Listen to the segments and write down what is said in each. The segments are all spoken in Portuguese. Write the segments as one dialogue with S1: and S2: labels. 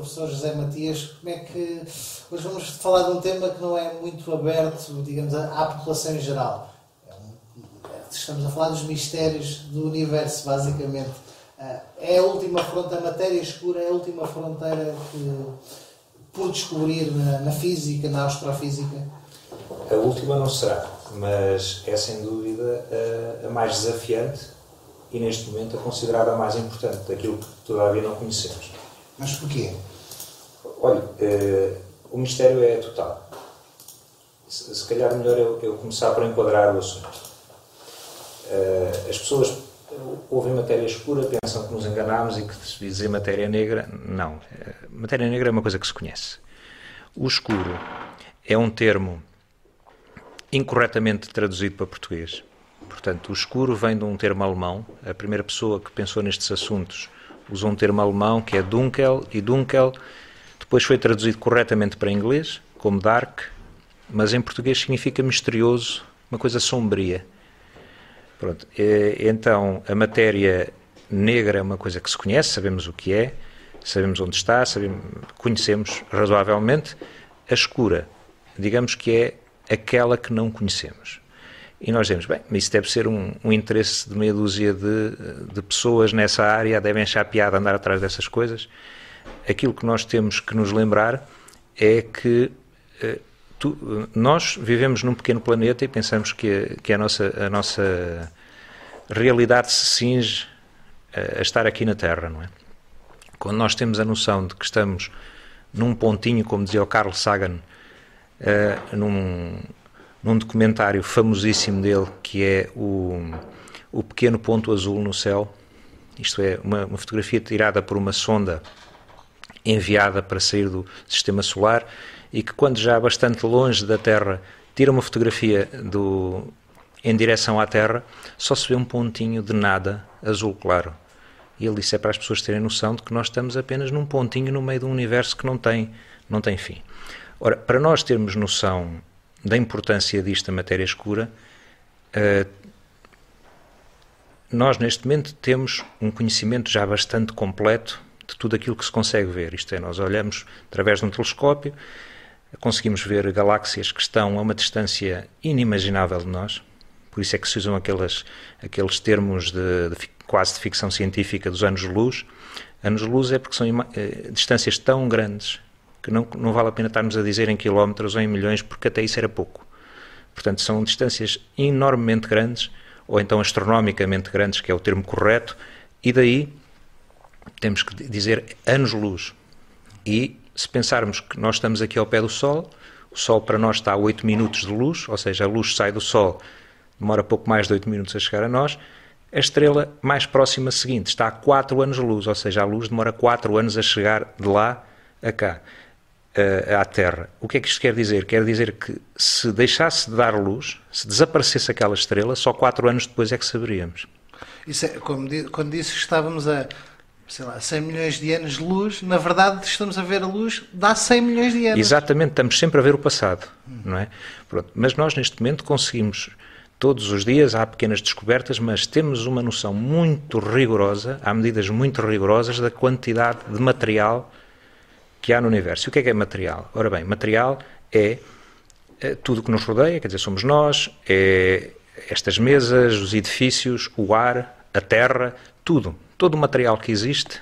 S1: professor José Matias. Como é que. Hoje vamos falar de um tema que não é muito aberto, digamos, à população em geral. É estamos a falar dos mistérios do universo, basicamente. Ah, é a última fronteira, a matéria escura é a última fronteira que, por descobrir na, na física, na astrofísica?
S2: A última não será, mas é sem dúvida a, a mais desafiante e neste momento a considerada a mais importante daquilo que todavia não conhecemos.
S1: Mas porquê?
S2: Olha, uh, o mistério é total. Se, se calhar melhor eu, eu, começar por enquadrar o assunto. Uh, as pessoas ouvem matéria escura, pensam que nos enganamos e que se dizer matéria negra, não. Uh, matéria negra é uma coisa que se conhece. O escuro é um termo incorretamente traduzido para português Portanto, o escuro vem de um termo alemão. A primeira pessoa que pensou nestes assuntos usou um termo alemão que é dunkel, e dunkel depois foi traduzido corretamente para inglês, como dark, mas em português significa misterioso, uma coisa sombria. Pronto. Então, a matéria negra é uma coisa que se conhece, sabemos o que é, sabemos onde está, sabemos, conhecemos razoavelmente. A escura, digamos que é aquela que não conhecemos. E nós dizemos, bem, isso deve ser um, um interesse de meia dúzia de, de, pessoas nessa área, devem achar piada andar atrás dessas coisas. Aquilo que nós temos que nos lembrar é que uh, tu, nós vivemos num pequeno planeta e pensamos que, que a, nossa, a nossa realidade se cinge a, a estar aqui na Terra, não é? Quando nós temos a noção de que estamos num pontinho, como dizia o Carl Sagan, uh, num, num documentário famosíssimo dele, que é o, o Pequeno Ponto Azul no Céu. Isto é, uma, uma fotografia tirada por uma sonda enviada para sair do sistema solar e que, quando já bastante longe da Terra, tira uma fotografia do, em direção à Terra, só se vê um pontinho de nada azul claro. E ele disse é para as pessoas terem noção de que nós estamos apenas num pontinho no meio de um universo que não tem, não tem fim. Ora, para nós termos noção da importância disto matéria escura, uh, nós neste momento temos um conhecimento já bastante completo de tudo aquilo que se consegue ver. Isto é, nós olhamos através de um telescópio, conseguimos ver galáxias que estão a uma distância inimaginável de nós, por isso é que se usam aqueles, aqueles termos de, de quase de ficção científica dos anos-luz. Anos-luz é porque são eh, distâncias tão grandes que não, não vale a pena estarmos a dizer em quilómetros ou em milhões, porque até isso era pouco. Portanto, são distâncias enormemente grandes, ou então astronomicamente grandes, que é o termo correto, e daí temos que dizer anos-luz. E se pensarmos que nós estamos aqui ao pé do Sol, o Sol para nós está a 8 minutos de luz, ou seja, a luz sai do Sol, demora pouco mais de 8 minutos a chegar a nós, a estrela mais próxima seguinte está a 4 anos de luz, ou seja, a luz demora 4 anos a chegar de lá a cá à Terra. O que é que isto quer dizer? Quer dizer que se deixasse de dar luz, se desaparecesse aquela estrela, só quatro anos depois é que saberíamos.
S1: Isso é, como, quando disse que estávamos a sei lá, 100 milhões de anos de luz, na verdade estamos a ver a luz dá 100 milhões de anos.
S2: Exatamente, estamos sempre a ver o passado, hum. não é? Pronto, mas nós neste momento conseguimos todos os dias há pequenas descobertas, mas temos uma noção muito rigorosa, há medidas muito rigorosas da quantidade de material que há no universo. E o que é que é material? Ora bem, material é, é tudo que nos rodeia, quer dizer, somos nós, é estas mesas, os edifícios, o ar, a terra, tudo. Todo o material que existe,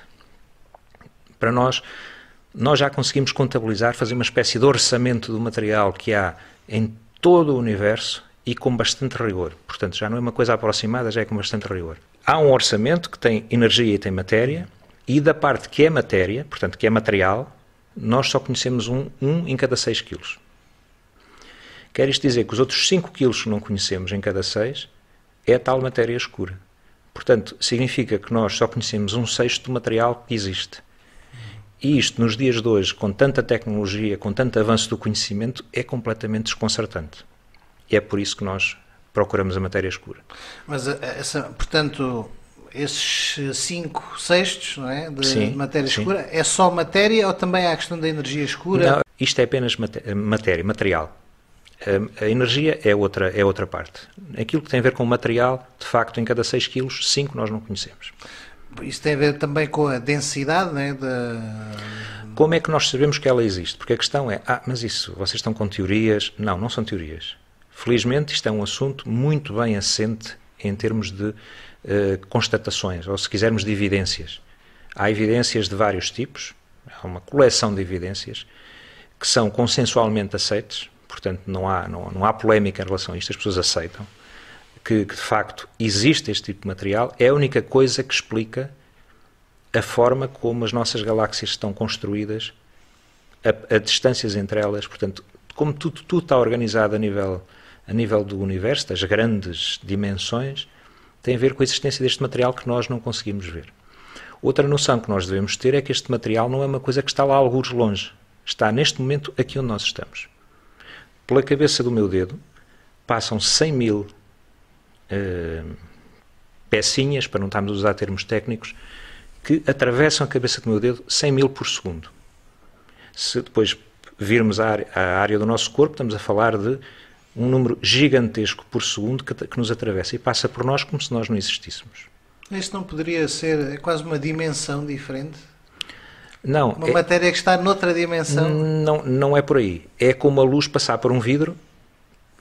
S2: para nós, nós já conseguimos contabilizar, fazer uma espécie de orçamento do material que há em todo o universo e com bastante rigor. Portanto, já não é uma coisa aproximada, já é com bastante rigor. Há um orçamento que tem energia e tem matéria, e da parte que é matéria, portanto, que é material, nós só conhecemos um, um em cada 6 quilos. Quer isto dizer que os outros 5 quilos que não conhecemos em cada 6 é a tal matéria escura. Portanto, significa que nós só conhecemos um sexto do material que existe. E isto, nos dias de hoje, com tanta tecnologia, com tanto avanço do conhecimento, é completamente desconcertante. E é por isso que nós procuramos a matéria escura.
S1: Mas, eh, essa, portanto, esses 5 sextos não é, de, sim, matéria sim. escura, é só matéria ou também há a questão da energia escura?
S2: Não, isto é apenas matéria, material. A, a, energia é outra, é outra parte. Aquilo que tem a ver com o material, de facto, em cada 6 quilos, 5 nós não conhecemos.
S1: Isso tem a ver também com a densidade, não é?
S2: Como é que nós sabemos que ela existe? Porque a questão é, ah, mas isso, vocês estão com teorias? Não, não são teorias. Felizmente isto é um assunto muito bem assente em termos de uh, constatações, ou se quisermos de evidências. Há evidências de vários tipos, há uma coleção de evidências que são consensualmente aceites, portanto não há, não, não há polémica em relação a isto, as pessoas aceitam que, que de facto existe este tipo de material, é a única coisa que explica a forma como as nossas galáxias estão construídas, a, a distâncias entre elas, portanto, como tudo, tudo está organizado a nível, a nível do universo, das grandes dimensões, tem a ver com a existência deste material que nós não conseguimos ver. Outra noção que nós devemos ter é que este material não é uma coisa que está lá alguns longe. Está neste momento aqui onde nós estamos. Pela cabeça do meu dedo passam 100 mil uh, pecinhas, para não estarmos a usar termos técnicos, que atravessam a cabeça do meu dedo 100 mil por segundo. Se depois virmos a área, a área do nosso corpo, estamos a falar de um número gigantesco por segundo que, que, nos atravessa e passa por nós como se nós não existíssemos.
S1: Isto não poderia ser é quase uma dimensão diferente?
S2: Não.
S1: Uma é, matéria que está noutra dimensão?
S2: Não, não é por aí. É como a luz passar por um vidro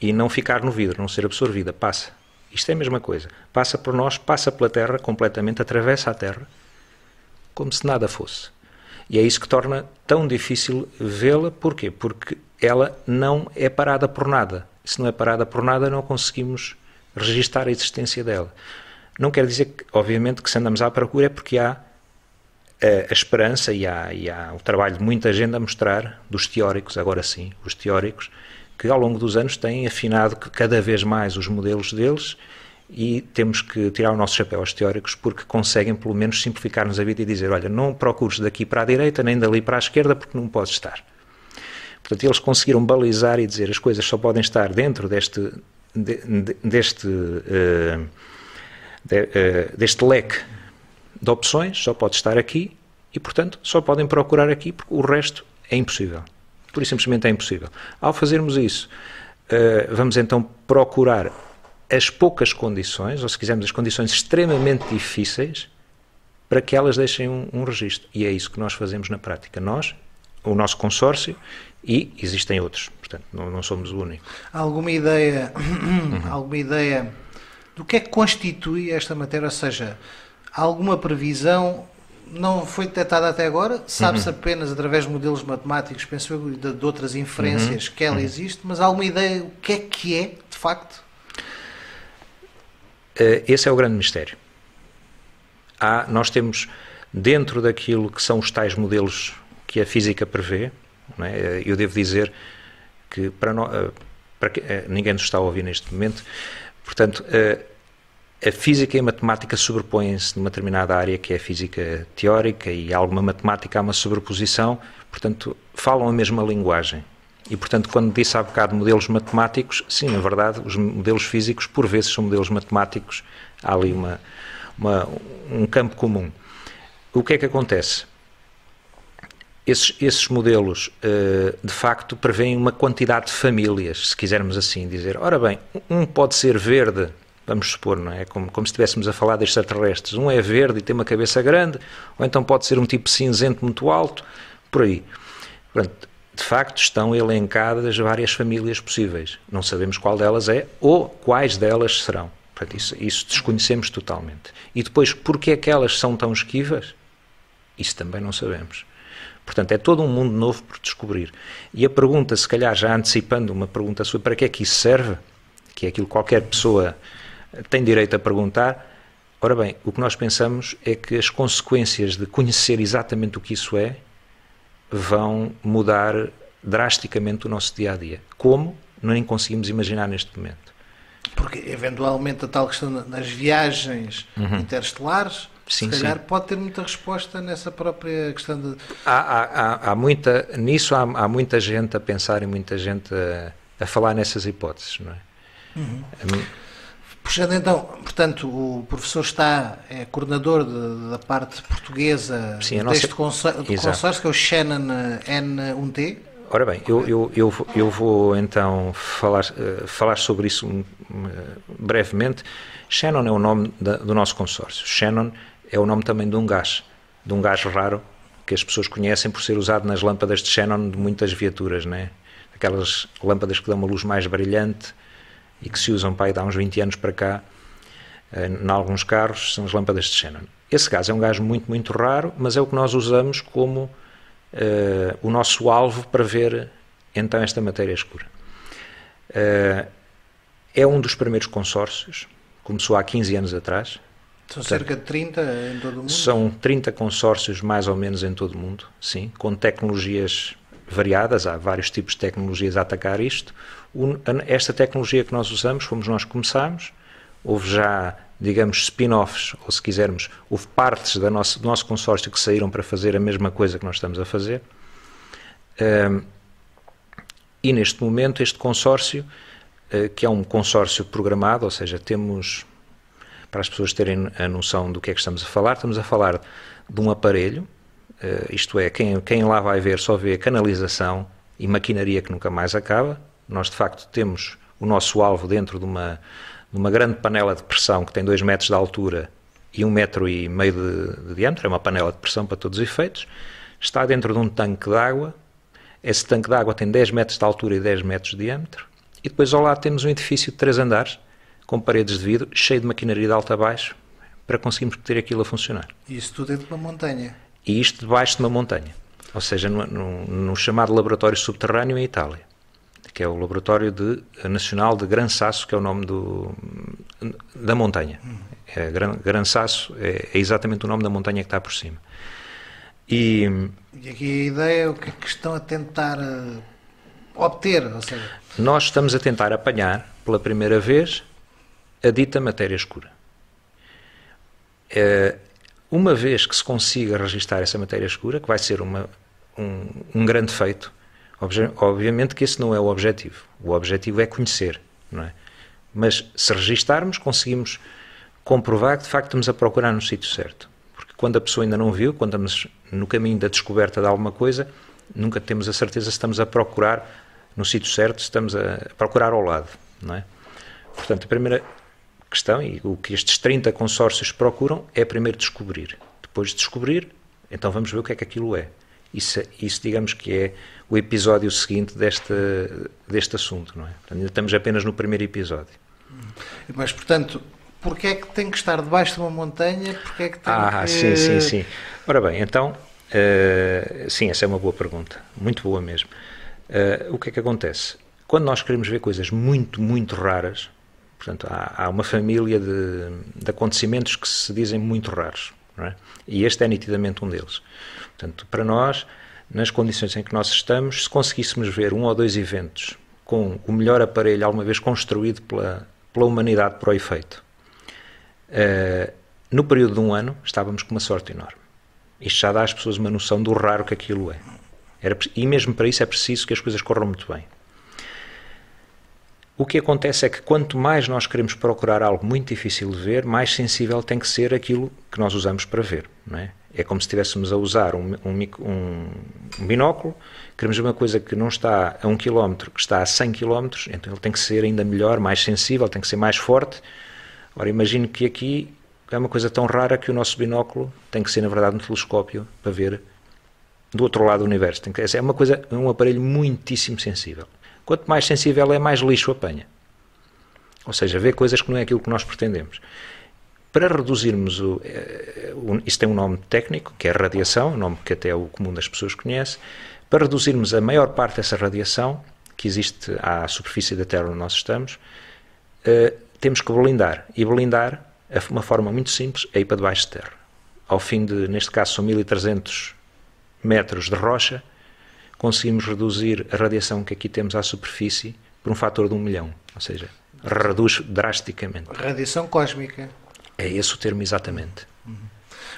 S2: e não ficar no vidro, não ser absorvida. Passa. Isto é a mesma coisa. Passa por nós, passa pela Terra completamente, atravessa a Terra, como se nada fosse. E é isso que torna tão difícil vê-la. Porquê? Porque ela não é parada por nada. Se não é parada por nada, não conseguimos registar a existência dela. Não quer dizer, que, obviamente, que se andamos à procura é porque há a, a esperança e há, e há o trabalho de muita gente a mostrar, dos teóricos, agora sim, os teóricos, que ao longo dos anos têm afinado cada vez mais os modelos deles e temos que tirar o nosso chapéu aos teóricos porque conseguem pelo menos simplificar-nos a vida e dizer, olha, não procures daqui para a direita nem dali para a esquerda porque não podes estar. Portanto, eles conseguiram balizar e dizer as coisas só podem estar dentro deste, de, de, deste, uh, de, uh, deste leque de opções, só pode estar aqui e, portanto, só podem procurar aqui porque o resto é impossível. Por isso, simplesmente é impossível. Ao fazermos isso, uh, vamos então procurar as poucas condições, ou se quisermos, as condições extremamente difíceis, para que elas deixem um, um registro. E é isso que nós fazemos na prática. Nós, o nosso consórcio, e existem outros. Portanto, não, não somos o único.
S1: Há alguma ideia, uhum. alguma ideia do que é que constitui esta matéria? Ou seja, alguma previsão não foi detectada até agora, sabe-se uhum. apenas através de modelos matemáticos, penso eu, de, de outras inferências uhum. que ela uhum. existe, mas há alguma ideia do que é que é, de facto?
S2: Uh, esse é o grande mistério. Há, nós temos, dentro daquilo que são os tais modelos que a física prevê, é? eu devo dizer que para, uh, para que, uh, ninguém nos está a ouvir neste momento, portanto, a física e a matemática sobrepõem-se numa determinada área que é a física teórica e alguma matemática há uma sobreposição, portanto, falam a mesma linguagem. E, portanto, quando disse há bocado modelos matemáticos, sim, na verdade, os modelos físicos, por vezes, são modelos matemáticos, há ali uma, uma, um campo comum. O que é que acontece? Esses, esses modelos, uh, de facto, prevêem uma quantidade de famílias, se quisermos assim dizer. Ora bem, um pode ser verde, vamos supor, não é? Como, como se estivéssemos a falar destes extraterrestres. Um é verde e tem uma cabeça grande, ou então pode ser um tipo cinzento muito alto, por aí. De facto estão elencadas várias famílias possíveis. Não sabemos qual delas é ou quais delas serão. Isso, isso desconhecemos totalmente. E depois, porquê é que elas são tão esquivas? Isso também não sabemos. Portanto, é todo um mundo novo por descobrir. E a pergunta, se calhar já antecipando uma pergunta sobre para que é que isso serve, que é aquilo que qualquer pessoa tem direito a perguntar, ora bem, o que nós pensamos é que as consequências de conhecer exatamente o que isso é vão mudar drasticamente o nosso dia a dia. Como? Nem conseguimos imaginar neste momento.
S1: Porque, eventualmente, a tal questão das viagens uhum. interestelares, sim, se calhar sim. pode ter muita resposta nessa própria questão de.
S2: Há, há, há muita, nisso há, há, muita gente a pensar e muita gente a, a falar nessas hipóteses, não é?
S1: Uhum. Um, Puxando então, portanto, o professor está, é coordenador de, da parte portuguesa Sim, deste nossa... consórcio, consórcio, que é o Shannon eh, N1T.
S2: Ora bem, eu, eu, eu, eu vou então falar, uh, falar sobre isso um, uh, brevemente. Shannon é o nome da, do nosso consórcio. Shannon é o nome também de um gás, de um gás raro que as pessoas conhecem por ser usado nas lâmpadas de xenon de muitas viaturas, né? aquelas lâmpadas que dão uma luz mais brilhante e que se usam aí há uns 20 anos para cá, em alguns carros, são as lâmpadas de xenon. Esse gás é um gás muito, muito raro, mas é o que nós usamos como uh, o nosso alvo para ver então esta matéria escura. Uh, é um dos primeiros consórcios, começou há 15 anos atrás.
S1: São cerca de 30 em todo o mundo?
S2: São 30 consórcios mais ou menos em todo o mundo, sim, com tecnologias variadas, há vários tipos de tecnologias a atacar isto. Esta tecnologia que nós usamos, fomos nós que começámos, houve já, digamos, spin-offs, ou se quisermos, houve partes da nossa, do nosso consórcio que saíram para fazer a mesma coisa que nós estamos a fazer. Um, e neste momento, este consórcio, uh, que é um consórcio programado, ou seja, temos, para as pessoas terem a noção do que é que estamos a falar, estamos a falar de um aparelho Uh, isto é, quem, quem lá vai ver só vê canalização e maquinaria que nunca mais acaba. Nós, de facto, temos o nosso alvo dentro de uma, de uma grande panela de pressão que tem 2 metros de altura e 1 um metro e meio de, de, diâmetro, é uma panela de pressão para todos os efeitos. Está dentro de um tanque de água. Esse tanque de água tem 10 metros de altura e 10 metros de diâmetro. E depois ao lado temos um edifício de 3 andares, com paredes de vidro, cheio de maquinaria de alto a baixo, para conseguirmos ter aquilo a funcionar.
S1: Isso tudo dentro de uma montanha?
S2: E isto debaixo de uma montanha, ou seja, no, no, no chamado laboratório subterrâneo em Itália, que é o Laboratório de, Nacional de Gran Sasso, que é o nome do, da montanha. É, Gran, Gran Sasso é, é, exatamente o nome da montanha que está por cima.
S1: E, e aqui a ideia é o que, é que estão a tentar uh, obter, ou seja...
S2: Nós estamos a tentar apanhar, pela primeira vez, a dita matéria escura. É, uma vez que se consiga registar essa matéria escura, que vai ser uma, um, um grande feito, obviamente que esse não é o objetivo. O objetivo é conhecer, não é? Mas se registarmos, conseguimos comprovar que de facto estamos a procurar no sítio certo. Porque quando a pessoa ainda não viu, quando estamos no caminho da descoberta de alguma coisa, nunca temos a certeza se estamos a procurar no sítio certo, se estamos a procurar ao lado, não é? Portanto, a primeira questão, e o que estes 30 consórcios procuram é primeiro descobrir. Depois de descobrir, então vamos ver o que é que aquilo é. Isso, isso digamos que é o episódio seguinte deste, deste assunto, não é? Portanto, ainda estamos apenas no primeiro episódio.
S1: Mas, portanto, porquê é que tem que estar debaixo de uma montanha? Porquê é que tem
S2: ah,
S1: que...
S2: sim, sim, sim. Ora bem, então, uh, sim, essa é uma boa pergunta, muito boa mesmo. Uh, o que é que acontece? Quando nós queremos ver coisas muito, muito raras, Portanto, há, há uma família de, de, acontecimentos que se dizem muito raros, é? e este é nitidamente um deles. Portanto, para nós, nas condições em que nós estamos, se conseguíssemos ver um ou dois eventos com o melhor aparelho alguma vez construído pela, pela humanidade para o efeito, uh, no período de um ano, estávamos com uma sorte enorme. Isto já dá às pessoas uma noção do raro que aquilo é. Era, e mesmo para isso é preciso que as coisas corram muito bem. O que acontece é que quanto mais nós queremos procurar algo muito difícil de ver, mais sensível tem que ser aquilo que nós usamos para ver. Não é? é como se estivéssemos a usar um, um, um, binóculo, queremos uma coisa que não está a um quilómetro, que está a 100 quilómetros, então ele tem que ser ainda melhor, mais sensível, tem que ser mais forte. Ora, imagino que aqui é uma coisa tão rara que o nosso binóculo tem que ser, na verdade, um telescópio para ver do outro lado do universo. Tem que, é uma coisa, é um aparelho muitíssimo sensível. Quanto mais sensível é, mais lixo apanha. Ou seja, vê coisas que não é aquilo que nós pretendemos. Para reduzirmos o, eh, Isso tem um nome técnico, que é radiação, um nome que até o comum das pessoas conhece. Para reduzirmos a maior parte dessa radiação que existe à superfície da Terra onde nós estamos, uh, temos que blindar. E blindar, uma forma muito simples, é ir para debaixo de terra. Ao fim de, neste caso, são 1300 metros de rocha, conseguimos reduzir a radiação que aqui temos à superfície por um fator de um milhão. Ou seja, reduz drasticamente.
S1: Radiação cósmica.
S2: É esse o termo exatamente.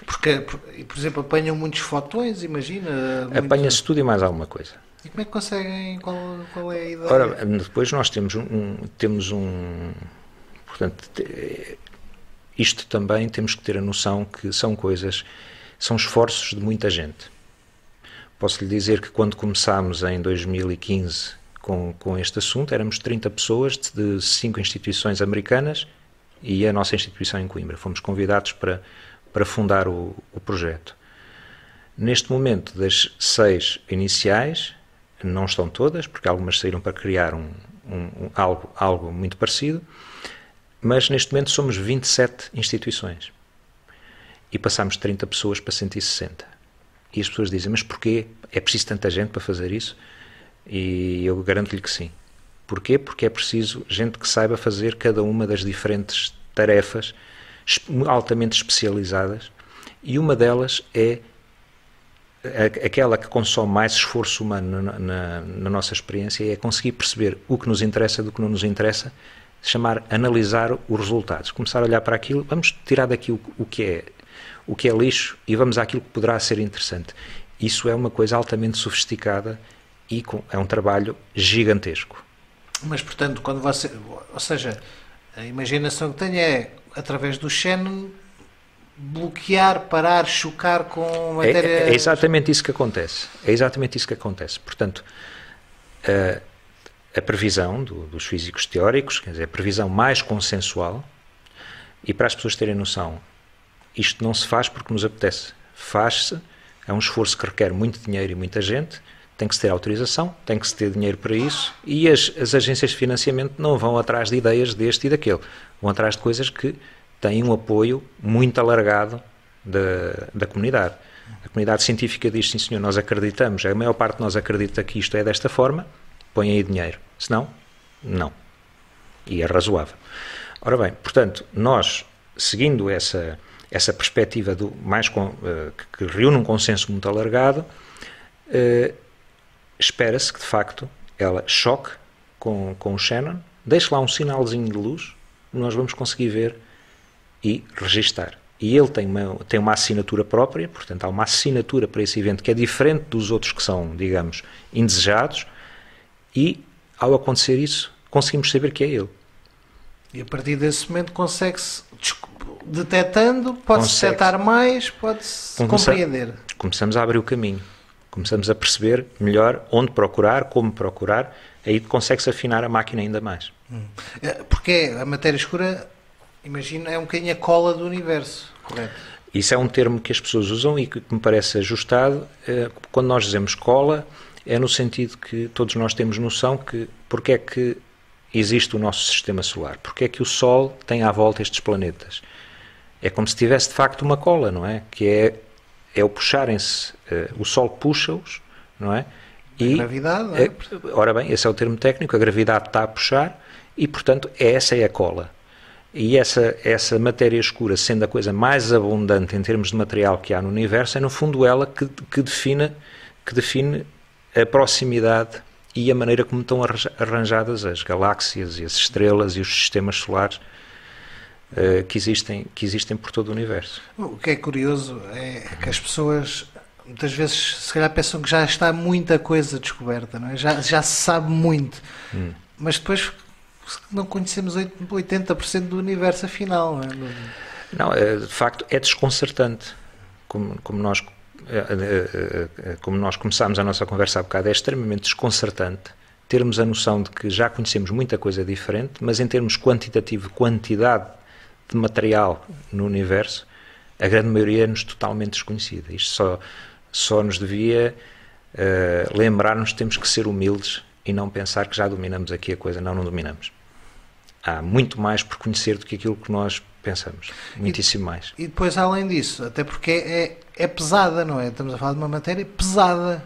S1: Porque, por exemplo, apanham muitos fotões, imagina?
S2: Apanha-se tudo e mais alguma coisa.
S1: E como é que conseguem? Qual, qual é a ideia?
S2: Ora, depois nós temos um, temos um portanto, isto também temos que ter a noção que são coisas, são esforços de muita gente. Posso lhe dizer que quando começámos em 2015 com, com este assunto, éramos 30 pessoas de cinco instituições americanas e a nossa instituição em Coimbra. Fomos convidados para, para fundar o, o projeto. Neste momento, das seis iniciais, não estão todas, porque algumas saíram para criar um, um, um, algo, algo muito parecido, mas neste momento somos 27 instituições e passamos de 30 pessoas para 160. E as pessoas dizem, mas porquê? É preciso tanta gente para fazer isso? E eu garanto-lhe que sim. Porquê? Porque é preciso gente que saiba fazer cada uma das diferentes tarefas altamente especializadas e uma delas é aquela que consome mais esforço humano na, na, na, nossa experiência é conseguir perceber o que nos interessa do que não nos interessa, chamar, analisar os resultados, começar a olhar para aquilo, vamos tirar daqui o, o que é o que é lixo e vamos àquilo que poderá ser interessante. Isso é uma coisa altamente sofisticada e com, é um trabalho gigantesco.
S1: Mas, portanto, quando você. Ou seja, a imaginação que tenho é, através do Shannon, bloquear, parar, chocar com matéria.
S2: É, é, exatamente isso que acontece. É exatamente isso que acontece. Portanto, a, a previsão do, dos físicos teóricos, quer dizer, a previsão mais consensual, e para as pessoas terem noção, isto não se faz porque nos apetece. Faz-se, é um esforço que requer muito dinheiro e muita gente tem que se ter autorização, tem que se ter dinheiro para isso e as, as agências de financiamento não vão atrás de ideias deste e daquele, vão atrás de coisas que têm um apoio muito alargado da, da comunidade. A comunidade científica diz, sim senhor, nós acreditamos, a maior parte de nós acredita que isto é desta forma, põe aí dinheiro. Se não, não. E é razoável. Ora bem, portanto, nós, seguindo essa, essa perspectiva do mais com, uh, que, reúne um consenso muito alargado, uh, espera-se que, de facto, ela choque com, com o Shannon, deixe lá um sinalzinho de luz, nós vamos conseguir ver e registar. E ele tem uma, tem uma assinatura própria, portanto, há uma assinatura para esse evento que é diferente dos outros que são, digamos, indesejados, e, ao acontecer isso, conseguimos saber que é ele.
S1: E a partir desse momento consegue-se, detectando, pode-se detectar mais, pode-se compreender.
S2: Começamos a abrir o caminho. Começamos a perceber melhor onde procurar, como procurar, aí consegue-se afinar a máquina ainda mais. Hum.
S1: É, porque a matéria escura, imagina, é um bocadinho a cola do universo, correto?
S2: Isso é um termo que as pessoas usam e que me parece ajustado. É, quando nós dizemos cola, é no sentido que todos nós temos noção que porque é que existe o nosso sistema solar, porque é que o Sol tem à volta estes planetas. É como se tivesse de facto uma cola, não é? Que é é o puxarem-se, uh, o Sol puxa-os, não é?
S1: E, a gravidade, é?
S2: ora bem, esse é o termo técnico, a gravidade está a puxar e, portanto, essa é a cola. E essa, essa matéria escura, sendo a coisa mais abundante em termos de material que há no universo, é no fundo ela que, que, define, que define a proximidade e a maneira como estão arranjadas as galáxias e as estrelas e os sistemas solares uh, que, existem, que existem por todo o universo.
S1: O que é curioso é que as pessoas muitas vezes se calhar pensam que já está muita coisa descoberta, não é? já, já se sabe muito, hum. mas depois não conhecemos 80% do universo afinal. Não, é?
S2: não é, de facto é desconcertante, como, como nós eh, como nós começámos a nossa conversa há bocado, é extremamente desconcertante termos a noção de que já conhecemos muita coisa diferente, mas em termos quantitativo, quantidade de material no universo, a grande maioria é-nos totalmente desconhecida. Isto só, só nos devia uh, lembrar-nos que temos que ser humildes e não pensar que já dominamos aqui a coisa. Não, não dominamos. Há muito mais por conhecer do que aquilo que nós pensamos. Muitíssimo
S1: e,
S2: mais.
S1: E depois, além disso, até porque é, é pesada, não é? Estamos a falar de uma matéria pesada.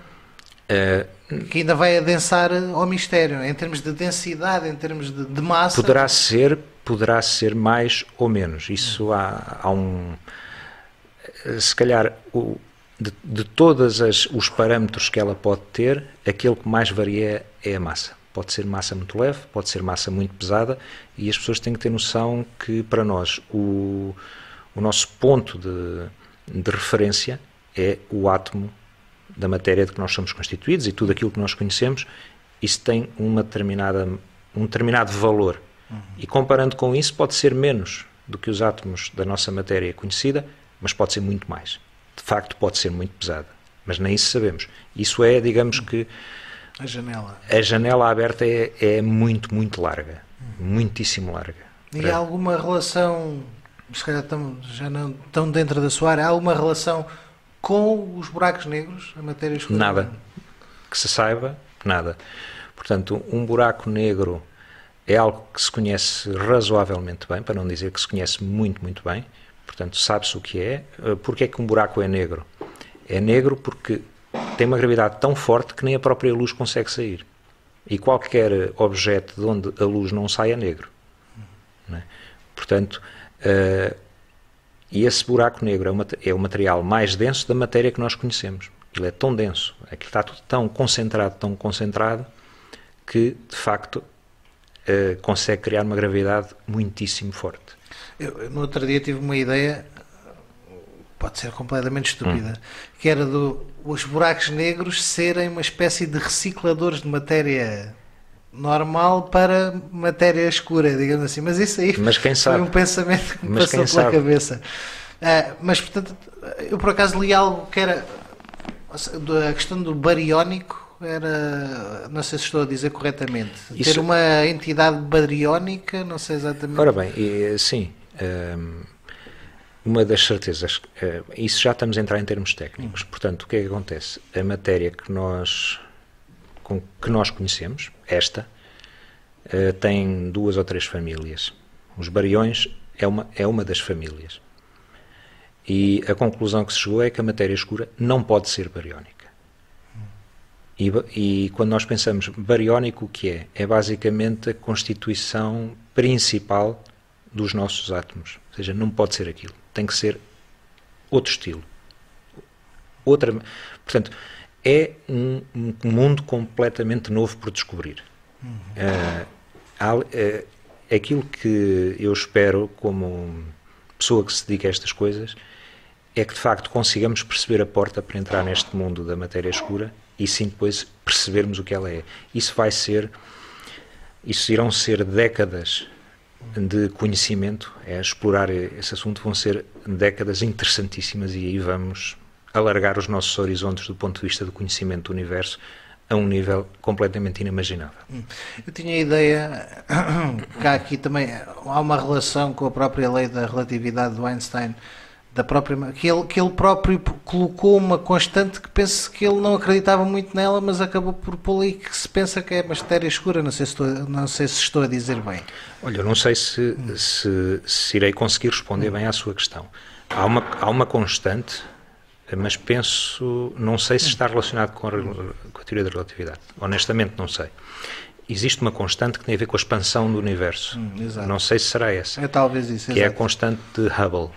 S1: Uh, que ainda vai adensar ao mistério, em termos de densidade, em termos de, de massa.
S2: Poderá ser poderá ser mais ou menos. Isso há, há um. Se calhar, o, de, de todos os parâmetros que ela pode ter, aquele que mais varia é a massa. Pode ser massa muito leve, pode ser massa muito pesada, e as pessoas têm que ter noção que, para nós, o, o nosso ponto de, de referência é o átomo da matéria de que nós somos constituídos e tudo aquilo que nós conhecemos, isso tem uma determinada, um determinado valor Uhum. E comparando com isso, pode ser menos do que os átomos da nossa matéria conhecida, mas pode ser muito mais. De facto, pode ser muito pesada, mas nem isso sabemos. Isso é, digamos que.
S1: A janela.
S2: A janela aberta é, é muito, muito larga. Uhum. Muitíssimo larga.
S1: E há alguma relação, se calhar tão, já não tão dentro da sua área, há alguma relação com os buracos negros, a matéria escura?
S2: Nada. Que se saiba, nada. Portanto, um buraco negro é algo que se conhece razoavelmente bem, para não dizer que se conhece muito, muito bem. Portanto, sabe-se o que é. Eh, Porquê é que um buraco é negro? É negro porque tem uma gravidade tão forte que nem a própria luz consegue sair. E qualquer objeto de onde a luz não sai é negro. É? Portanto, uh, esse buraco negro é o, é o material mais denso da matéria que nós conhecemos. Ele é tão denso, aquilo está tudo tão concentrado, tão concentrado, que de facto uh, consegue criar uma gravidade muitíssimo forte.
S1: Eu, no outro dia tive uma ideia, pode ser completamente estúpida, hum. que era do os buracos negros serem uma espécie de recicladores de matéria normal para matéria escura, digamos assim. Mas isso aí
S2: mas quem
S1: foi um pensamento que me mas passou pela sabe? cabeça. Uh, mas, portanto, eu por acaso li algo que era a questão do bariónico era, não sei se estou a dizer corretamente, Isso... ter uma entidade bariónica, não sei exatamente.
S2: Ora bem, sim, uma das certezas, eh, isso já estamos a entrar em termos técnicos, hum. portanto, o que é que acontece? A matéria que nós, que nós conhecemos, esta, eh, tem duas ou três famílias. Os bariões é uma, é uma das famílias. E a conclusão que se chegou é que a matéria escura não pode ser bariónica. E, e, quando nós pensamos bariónico, o que é? É basicamente a constituição principal dos nossos átomos. Ou seja, não pode ser aquilo. Tem que ser outro estilo. Outra, portanto, é um, um mundo completamente novo por descobrir. Uhum. Uh, aquilo que eu espero como pessoa que se dedica a estas coisas é que de facto consigamos perceber a porta para entrar neste mundo da matéria escura e sim depois percebermos o que ela é. Isso vai ser, isso irão ser décadas de conhecimento, é explorar esse assunto, vão ser décadas interessantíssimas e aí vamos alargar os nossos horizontes do ponto de vista do conhecimento do universo a um nível completamente inimaginável. Hum.
S1: Eu tinha a ideia que aqui também há uma relação com a própria lei da relatividade do Einstein da própria que ele, que ele próprio colocou uma constante que penso que ele não acreditava muito nela, mas acabou por pôr aí que se pensa que é matéria escura. Não sei se estou, não sei se estou a dizer bem.
S2: Olha, eu não sei se, se, se irei conseguir responder bem à sua questão. Há uma, há uma constante, mas penso, não sei se está relacionado com a, com a teoria da relatividade. Honestamente, não sei existe uma constante que tem a ver com a expansão do universo. Hum, não sei se será essa.
S1: É talvez isso.
S2: Que exato. é a constante de Hubble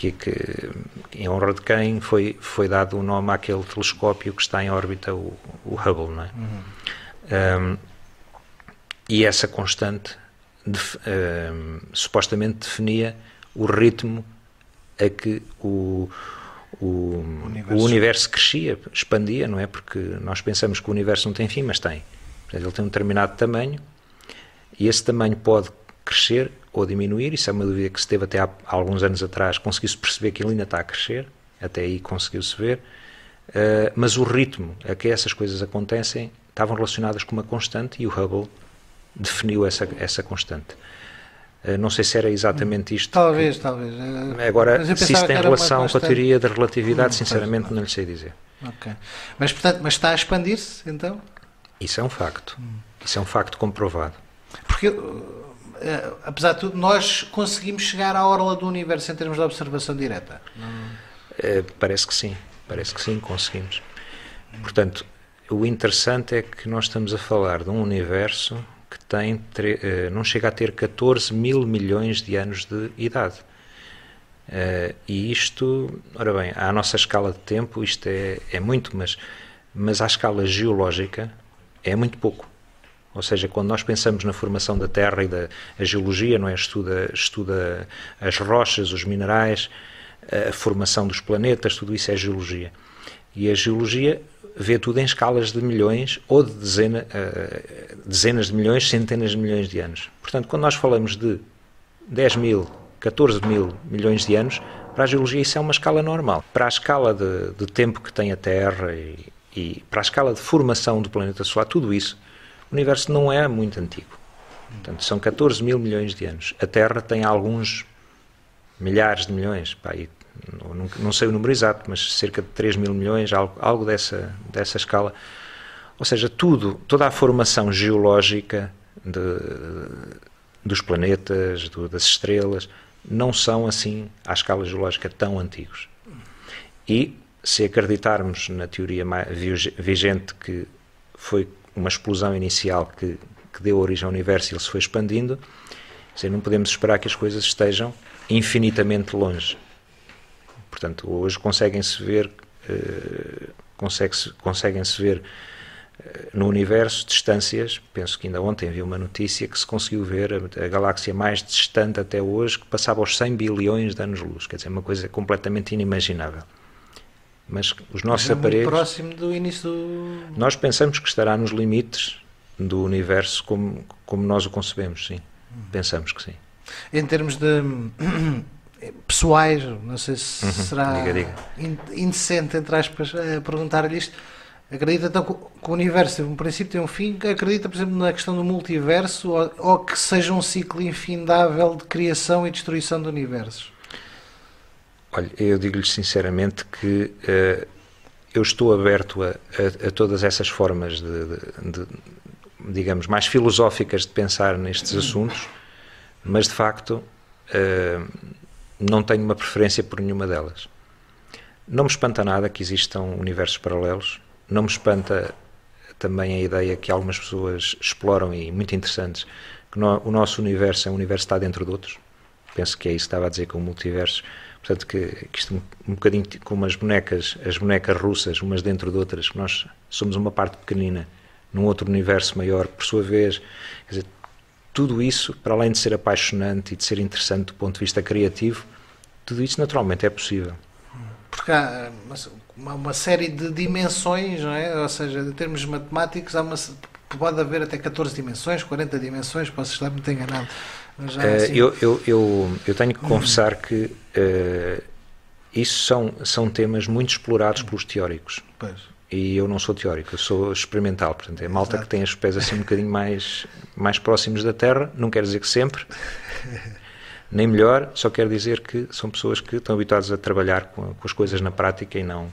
S2: que, que em honra de quem foi, foi dado o nome àquele telescópio que está em órbita, o, o Hubble, não é? Uhum. Um, e essa constante de, um, supostamente definia o ritmo a que o, o, universo. o, universo. crescia, expandia, não é? Porque nós pensamos que o universo não tem fim, mas tem. Portanto, ele tem um determinado tamanho e esse tamanho pode crescer ou diminuir, isso é uma dúvida que se teve até há, há alguns anos atrás, conseguiu-se perceber que ele ainda está a crescer, até aí conseguiu-se ver, uh, mas o ritmo a que essas coisas acontecem estavam relacionadas com uma constante e o Hubble definiu essa, essa constante. Uh, não sei se era exatamente isto.
S1: Talvez, que... talvez.
S2: Eh, agora, se isso tem relação com a teoria da relatividade, hum, sinceramente não. não lhe sei dizer.
S1: Ok. Mas, portanto, mas está a expandir-se, então?
S2: Isso é um facto. Hum. Isso é um facto comprovado.
S1: Porque uh, apesar de tudo, nós conseguimos chegar à orla do universo em termos de observação direta?
S2: Uh, parece que sim, parece que sim, conseguimos. Portanto, o interessante é que nós estamos a falar de um universo que tem, uh, não chega a ter 14 mil milhões de anos de idade. Uh, e isto, ora bem, à nossa escala de tempo, isto é, é muito, mas, mas à escala geológica é muito pouco. Ou seja, quando nós pensamos na formação da Terra e da geologia, não é? Estuda, estuda as rochas, os minerais, a formação dos planetas, tudo isso é geologia. E a geologia vê tudo em escalas de milhões ou de dezena, uh, dezenas de milhões, centenas de milhões de anos. Portanto, quando nós falamos de 10 mil, 14 mil milhões de anos, para a geologia isso é uma escala normal. Para a escala de, de tempo que tem a Terra e, e para a escala de formação do planeta solar, tudo isso o universo não é muito antigo. Portanto, são 14 mil milhões de anos. A Terra tem alguns milhares de milhões, pá, não, não, sei o número exato, mas cerca de 3 mil milhões, algo, algo dessa, dessa escala. Ou seja, tudo, toda a formação geológica de, dos planetas, do, das estrelas, não são assim, à escala geológica, tão antigos. E se acreditarmos na teoria vigente que foi uma explosão inicial que, que deu origem ao universo e ele se foi expandindo, dizer, não podemos esperar que as coisas estejam infinitamente longe. Portanto, hoje conseguem-se ver, uh, consegue-se, conseguem-se ver uh, no universo distâncias, penso que ainda ontem vi uma notícia que se conseguiu ver a, a galáxia mais distante até hoje, que passava aos 100 bilhões de anos-luz, quer dizer, uma coisa completamente inimaginável. Mas os nossos Mas é aparelhos.
S1: Próximo do início do.
S2: Nós pensamos que estará nos limites do universo como, como nós o concebemos, sim. Pensamos que sim.
S1: Em termos de pessoais, não sei se uhum. será diga, diga. indecente, entre aspas, perguntar-lhe isto. Acredita então que o universo teve um princípio, tem um fim? Acredita, por exemplo, na questão do multiverso ou, ou que seja um ciclo infindável de criação e destruição de universos?
S2: Olha, eu digo-lhe sinceramente que uh, eu estou aberto a, a, a todas essas formas de, de, de, digamos, mais filosóficas de pensar nestes assuntos, mas de facto uh, não tenho uma preferência por nenhuma delas. Não me espanta nada que existam universos paralelos, não me espanta também a ideia que algumas pessoas exploram e muito interessantes, que no, o nosso universo é um universo que está dentro de outros. Penso que é isso que estava a dizer com o multiverso. Portanto, que, que isto um, bocadinho como as bonecas, as bonecas russas, umas dentro de outras, que nós somos uma parte pequenina num outro universo maior, por sua vez. Quer dizer, tudo isso, para além de ser apaixonante e de ser interessante do ponto de vista criativo, tudo isso naturalmente é possível.
S1: Porque há uma, uma série de dimensões, não é? Ou seja, em termos matemáticos, há uma, pode haver até 14 dimensões, 40 dimensões, posso estar muito enganado.
S2: Já, assim... eu, eu, eu, eu, tenho que confessar que uh, isso são, são temas muito explorados pelos teóricos. Pois e eu não sou teórico, eu sou experimental, portanto é malta Exato. que tem os pés assim um bocadinho mais, mais próximos da Terra, não quer dizer que sempre, nem melhor, só quer dizer que são pessoas que estão habituadas a trabalhar com, com as coisas na prática e não,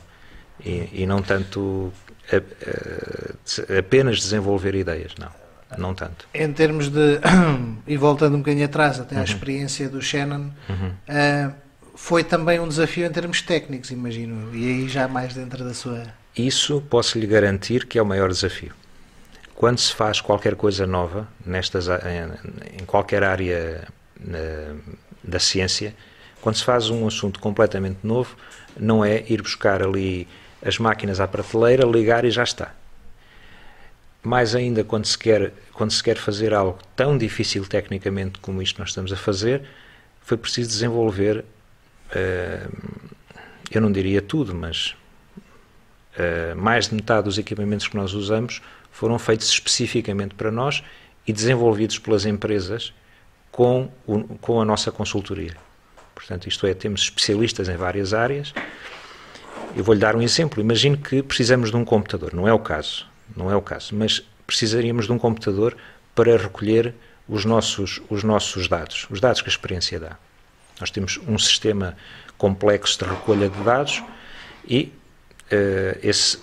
S2: e, e não tanto a, a, apenas desenvolver ideias, não, não tanto.
S1: Em termos de, e voltando um bocadinho atrás, até à uhum. experiência do Shannon, uhum. uh, foi também um desafio em termos técnicos, imagino, e aí já mais dentro da sua
S2: isso posso lhe garantir que é o maior desafio. Quando se faz qualquer coisa nova, nestas, em, qualquer área da ciência, quando se faz um assunto completamente novo, não é ir buscar ali as máquinas à prateleira, ligar e já está. Mais ainda quando se quer, quando se quer fazer algo tão difícil tecnicamente como isto nós estamos a fazer, foi preciso desenvolver, uh, eu não diria tudo, mas mais de metade dos equipamentos que nós usamos foram feitos especificamente para nós e desenvolvidos pelas empresas com, o, com a nossa consultoria. Portanto, isto é, temos especialistas em várias áreas. Eu vou-lhe dar um exemplo. Imagine que precisamos de um computador. Não é o caso, não é o caso, mas precisaríamos de um computador para recolher os nossos, os nossos dados, os dados que a experiência dá. Nós temos um sistema complexo de recolha de dados e esse,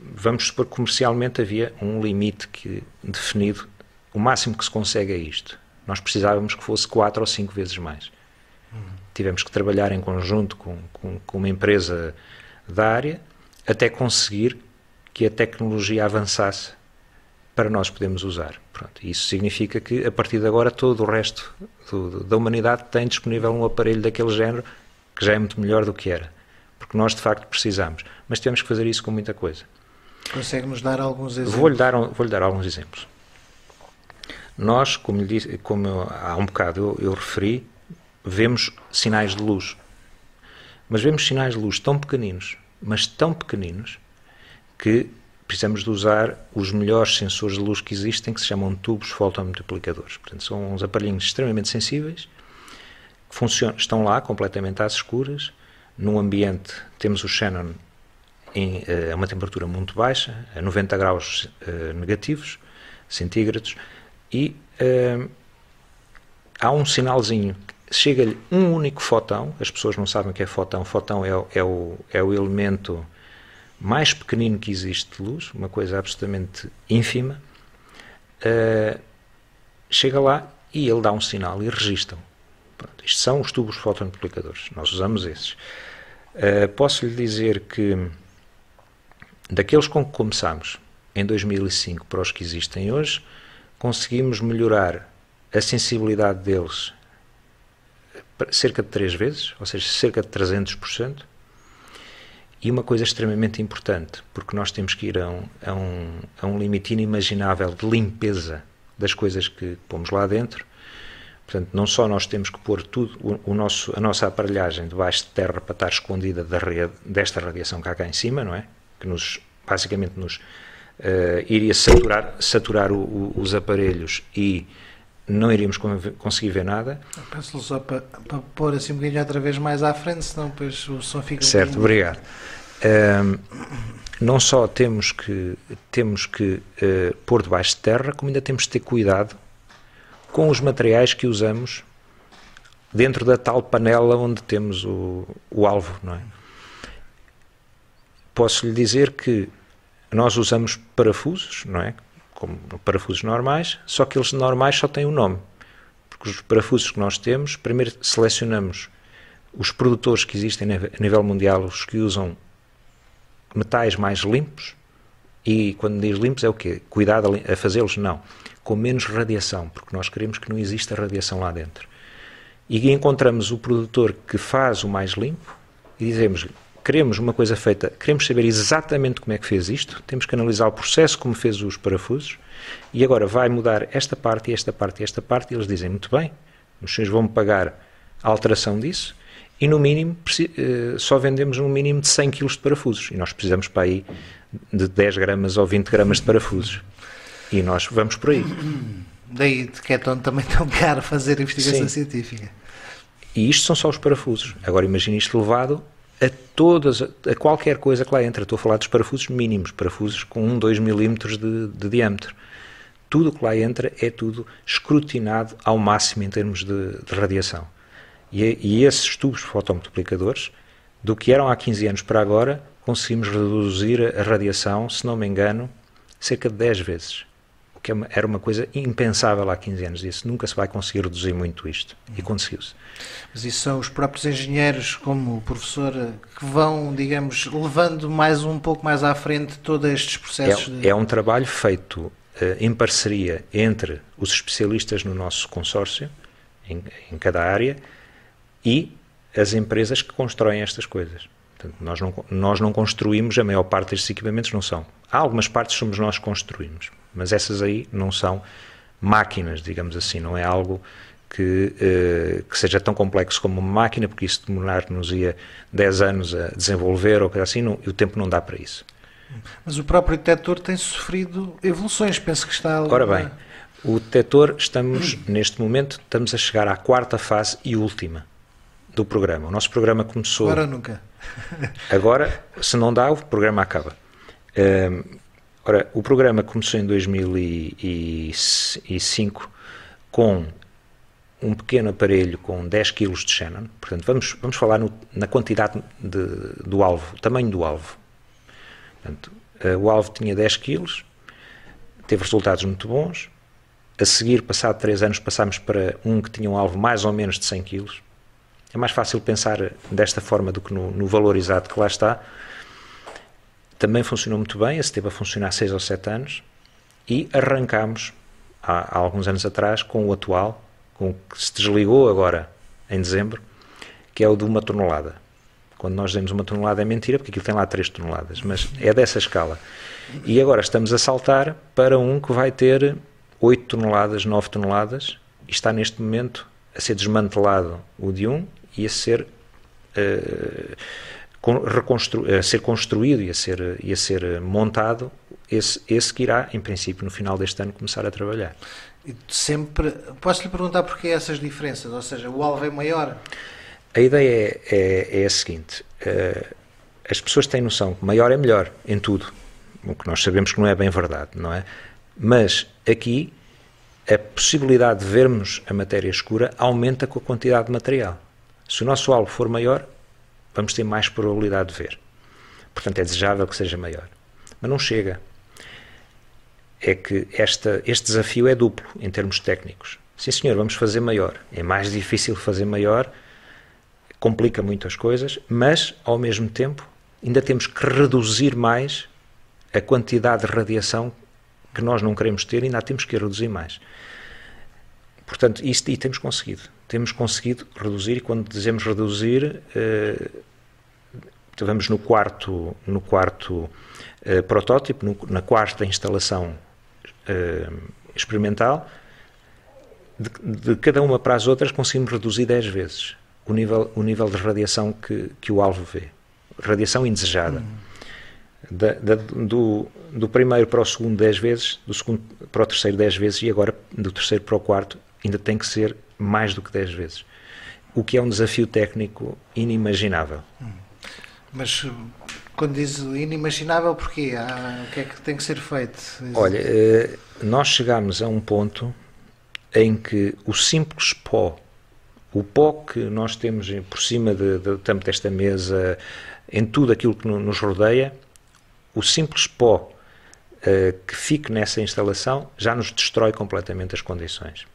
S2: vamos supor que comercialmente havia um limite que, definido, o máximo que se consegue é isto. Nós precisávamos que fosse quatro ou cinco vezes mais. Uhum. Tivemos que trabalhar em conjunto com, com, com uma empresa da área até conseguir que a tecnologia avançasse para nós podermos usar. Pronto, isso significa que, a partir de agora, todo o resto do, da humanidade tem disponível um aparelho daquele género que já é muito melhor do que era porque nós de facto precisamos. Mas temos que fazer isso com muita coisa.
S1: Consegue-nos dar alguns exemplos?
S2: Vou-lhe dar, vou dar alguns exemplos. Nós, como, disse, como há um bocado eu, eu referi, vemos sinais de luz. Mas vemos sinais de luz tão pequeninos, mas tão pequeninos, que precisamos de usar os melhores sensores de luz que existem, que se chamam tubos fotomultiplicadores. Portanto, são uns aparelhinhos extremamente sensíveis, que estão lá completamente às escuras, num ambiente, temos o Shannon em, eh, a uma temperatura muito baixa, a 90 graus uh, negativos, centígrados, e uh, há um sinalzinho. Chega-lhe um único fotão, as pessoas não sabem o que é fotão, fotão é, é, o, é o elemento mais pequenino que existe de luz, uma coisa absolutamente ínfima, uh, chega lá e ele dá um sinal e registam. Pronto, isto são os tubos fotomultiplicadores, nós usamos esses. Uh, posso lhe dizer que daqueles com que começámos em 2005 para os que existem hoje, conseguimos melhorar a sensibilidade deles cerca de três vezes, ou seja, cerca de 300%. E uma coisa extremamente importante, porque nós temos que ir a um, a um, a um limite inimaginável de limpeza das coisas que pomos lá dentro. Portanto, não só nós temos que pôr tudo, o, o nosso, a nossa aparelhagem debaixo de terra para estar escondida da rede, desta radiação que há cá em cima, não é? Que nos, basicamente nos uh, iria saturar, saturar o, o, os aparelhos e não iríamos conseguir ver nada.
S1: Peço-lhe só para, para pôr assim um bocadinho outra vez mais à frente, senão depois o som fica...
S2: Certo, um obrigado. Um, não só temos que, temos que uh, pôr debaixo de terra, como ainda temos de ter cuidado com os materiais que usamos dentro da tal panela onde temos o, o alvo, não é? Posso lhe dizer que nós usamos parafusos, não é? como parafusos normais, só que eles normais só têm um nome. Porque os parafusos que nós temos, primeiro selecionamos os produtores que existem a nível mundial, os que usam metais mais limpos, e quando diz limpos é o quê? Cuidado a fazê-los? Não. Com menos radiação, porque nós queremos que não exista radiação lá dentro. E encontramos o produtor que faz o mais limpo e dizemos queremos uma coisa feita, queremos saber exatamente como é que fez isto, temos que analisar o processo como fez os parafusos e agora vai mudar esta parte, esta parte esta parte. E eles dizem, muito bem, os senhores vão-me pagar a alteração disso e no mínimo eh, só vendemos um mínimo de 100 kg de parafusos. E nós precisamos para aí de 10 gramas ou 20 gramas de parafusos e nós vamos por aí.
S1: Daí de que é tão, também tão caro fazer investigação Sim. científica.
S2: E isto são só os parafusos. Agora imagine isto levado a todas, a qualquer coisa que lá entra. Estou a falar dos parafusos mínimos, parafusos com 1, 2 milímetros de, de diâmetro. Tudo o que lá entra é tudo escrutinado ao máximo em termos de, de radiação. E, e, esses tubos fotomultiplicadores, do que eram há 15 anos para agora, conseguimos reduzir a radiação, se não me engano, cerca de 10 vezes que é era uma coisa impensável há 15 anos. Isso nunca se vai conseguir reduzir muito isto. E conseguiu-se.
S1: Mas isso são os próprios engenheiros, como o professor, que vão, digamos, levando mais um pouco mais à frente todos estes processos?
S2: É,
S1: de...
S2: é um trabalho feito uh, em parceria entre os especialistas no nosso consórcio, em, em cada área, e as empresas que constroem estas coisas. Portanto, nós não, nós não construímos, a maior parte destes equipamentos não são. Há algumas partes que somos nós que construímos. Mas essas aí não são máquinas, digamos assim, não é algo que, eh, que seja tão complexo como uma máquina, porque isso demorar-nos ia 10 anos a desenvolver ou coisa assim, não, e o tempo não dá para isso.
S1: Mas o próprio detector tem sofrido evoluções, penso que está...
S2: Ora bem, o detector, estamos, neste momento, estamos a chegar à quarta fase e última do programa. O nosso programa começou...
S1: Agora nunca.
S2: Agora, se não dá, o programa acaba. Um, Ora, o programa começou em 2005 com um pequeno aparelho com 10 kg de Shannon. Portanto, vamos, vamos falar no, na quantidade de, do alvo, o tamanho do alvo. Portanto, uh, o alvo tinha 10 kg, teve resultados muito bons. A seguir, passado 3 anos, passámos para um que tinha um alvo mais ou menos de 100 kg. É mais fácil pensar desta forma do que no, no valor exato que lá está também funcionou muito bem, esse teve a funcionar 6 ou 7 anos, e arrancámos, há, há, alguns anos atrás, com o atual, com o que se desligou agora, em dezembro, que é o de uma tonelada. Quando nós dizemos uma tonelada é mentira, porque aquilo tem lá 3 toneladas, mas é dessa escala. E agora estamos a saltar para um que vai ter 8 toneladas, 9 toneladas, e está neste momento a ser desmantelado o de um e a ser... Uh, a ser construído e a ser, e a ser montado, esse, esse que irá, em princípio, no final deste ano, começar a trabalhar.
S1: Sempre. Posso lhe perguntar porquê essas diferenças? Ou seja, o alvo é maior?
S2: A ideia é, é, é a seguinte: uh, as pessoas têm noção que maior é melhor em tudo, o que nós sabemos que não é bem verdade, não é? Mas aqui a possibilidade de vermos a matéria escura aumenta com a quantidade de material. Se o nosso alvo for maior, vamos ter mais probabilidade de ver. Portanto, é desejável que seja maior. Mas não chega. É que esta, este desafio é duplo em termos técnicos. Sim, senhor, vamos fazer maior. É mais difícil fazer maior, complica muito as coisas, mas, ao mesmo tempo, ainda temos que reduzir mais a quantidade de radiação que nós não queremos ter, ainda temos que reduzir mais. Portanto, isto e temos conseguido. Temos conseguido reduzir, e quando dizemos reduzir, eh, vamos no quarto, no quarto eh, protótipo, no, na quarta instalação eh, experimental, de, de, cada uma para as outras conseguimos reduzir 10 vezes o nível, o nível de radiação que, que o alvo vê. Radiação indesejada. Uhum. Da, da, do, do primeiro para o segundo 10 vezes, do segundo para o terceiro 10 vezes e agora do terceiro para o quarto ainda tem que ser mais do que 10 vezes. O que é um desafio técnico inimaginável. Hum.
S1: Mas quando diz inimaginável, porquê? Ah, o que é que tem que ser feito?
S2: Olha, eh, nós chegamos a um ponto em que o simples pó, o pó que nós temos por cima de, de, de desta mesa, em tudo aquilo que nos rodeia, o simples pó uh, que fique nessa instalação já nos destrói completamente as condições.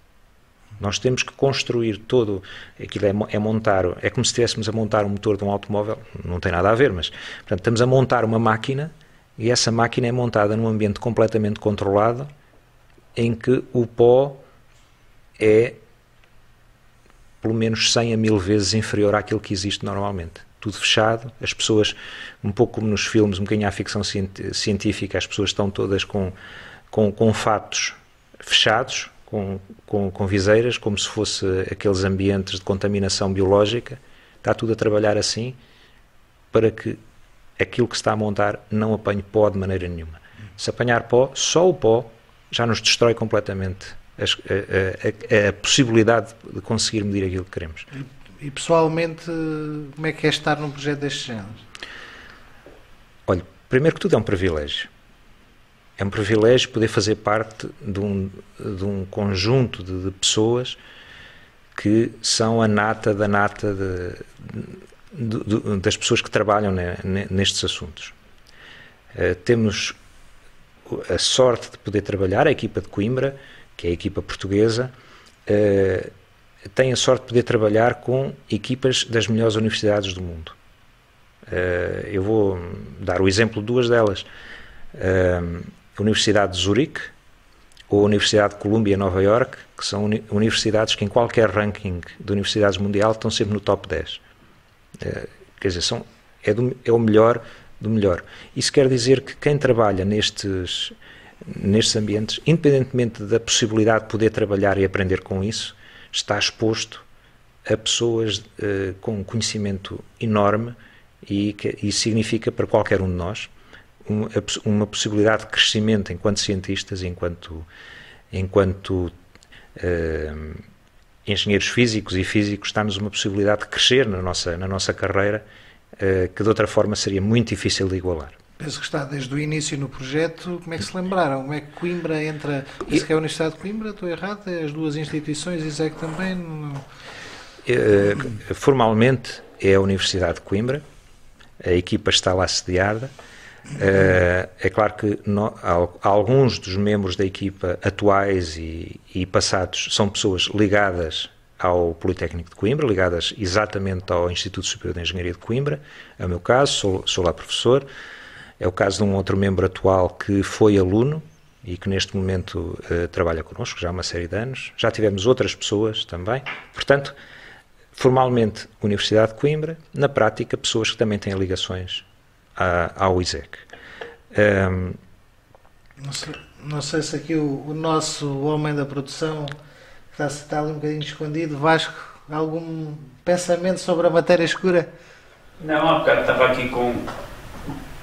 S2: Nós temos que construir todo, aquilo é, é, montar, é como se estivéssemos a montar um motor de um automóvel, não tem nada a ver, mas portanto, estamos a montar uma máquina e essa máquina é montada num ambiente completamente controlado em que o pó é pelo menos 100 a mil vezes inferior àquilo que existe normalmente. Tudo fechado, as pessoas, um pouco como nos filmes, um bocadinho à ficção científica, as pessoas estão todas com, com, com fatos fechados, com, com, com viseiras, como se fosse aqueles ambientes de contaminação biológica. Está tudo a trabalhar assim para que aquilo que se está a montar não apanhe pó de maneira nenhuma. Se apanhar pó, só o pó já nos destrói completamente a, a, a, a possibilidade de conseguir medir aquilo que queremos.
S1: E, e, pessoalmente, como é que é estar num projeto deste género?
S2: Olha, primeiro que tudo é um privilégio. É um privilégio poder fazer parte de um, de um conjunto de, de pessoas que são a nata da nata de, de, das pessoas que trabalham ne, nestes assuntos. Uh, temos a sorte de poder trabalhar, a equipa de Coimbra, que é a equipa portuguesa, uh, tem a sorte de poder trabalhar com equipas das melhores universidades do mundo. Uh, eu vou dar o exemplo de duas delas. Uh, Universidade de Zurique ou Universidade de Columbia, Nova York, que são universidades que em qualquer ranking de universidades mundial estão sempre no top 10. Uh, quer dizer, são, é, do, é o melhor do melhor. Isso quer dizer que quem trabalha nestes, nestes ambientes, independentemente da possibilidade de poder trabalhar e aprender com isso, está exposto a pessoas uh, com um conhecimento enorme e que isso significa para qualquer um de nós uma, uma possibilidade de crescimento enquanto cientistas, enquanto, enquanto uh, engenheiros físicos e físicos, está-nos uma possibilidade de crescer na nossa, na nossa carreira uh, que de outra forma seria muito difícil de igualar.
S1: Penso que está desde o início no projeto. Como é que se lembraram? Como é que Coimbra entra? Penso que é a Universidade de Coimbra, estou errado? É as duas instituições, ISEC também? Não...
S2: Uh, formalmente é a Universidade de Coimbra, a equipa está lá sediada. Uh, é claro que alguns dos membros da equipa atuais e, e, passados são pessoas ligadas ao Politécnico de Coimbra, ligadas exatamente ao Instituto Superior de Engenharia de Coimbra. É o meu caso, sou, sou lá professor. É o caso de um outro membro atual que foi aluno e que neste momento uh, trabalha connosco já há uma série de anos. Já tivemos outras pessoas também. Portanto, formalmente Universidade de Coimbra, na prática pessoas que também têm ligações ao ISEC. Um,
S1: não, sei, não, sei, se aqui o, o, nosso homem da produção está, está ali um bocadinho escondido. Vasco, algum pensamento sobre a matéria escura?
S3: Não, há bocado estava aqui com,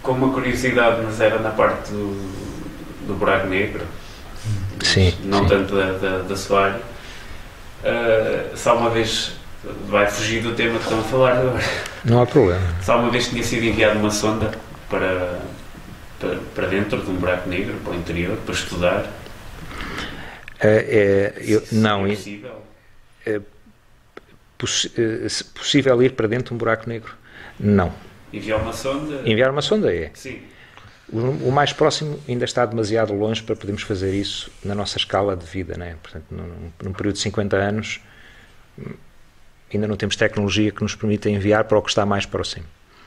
S3: com uma curiosidade, mas era na parte do, do buraco negro.
S2: Sim.
S3: Não
S2: sim.
S3: tanto da, da, da Soalho. Uh, só uma vez vai fugir do tema que estão a falar agora.
S2: Não há problema.
S3: Só uma vez tinha sido enviada uma sonda para, para, para dentro de um buraco negro, para o interior, para estudar.
S2: É, é, eu, não,
S3: é
S2: é
S3: possível.
S2: possi- eh, se possível ir para dentro de um buraco negro? Não.
S3: Enviar uma sonda.
S2: Enviar uma sonda é.
S3: Sim.
S2: O, mais próximo ainda está demasiado longe para podermos fazer isso na nossa escala de vida, né? Portanto, num, num período de 50 anos, ainda não temos tecnologia que nos permita enviar para o que está mais próximo.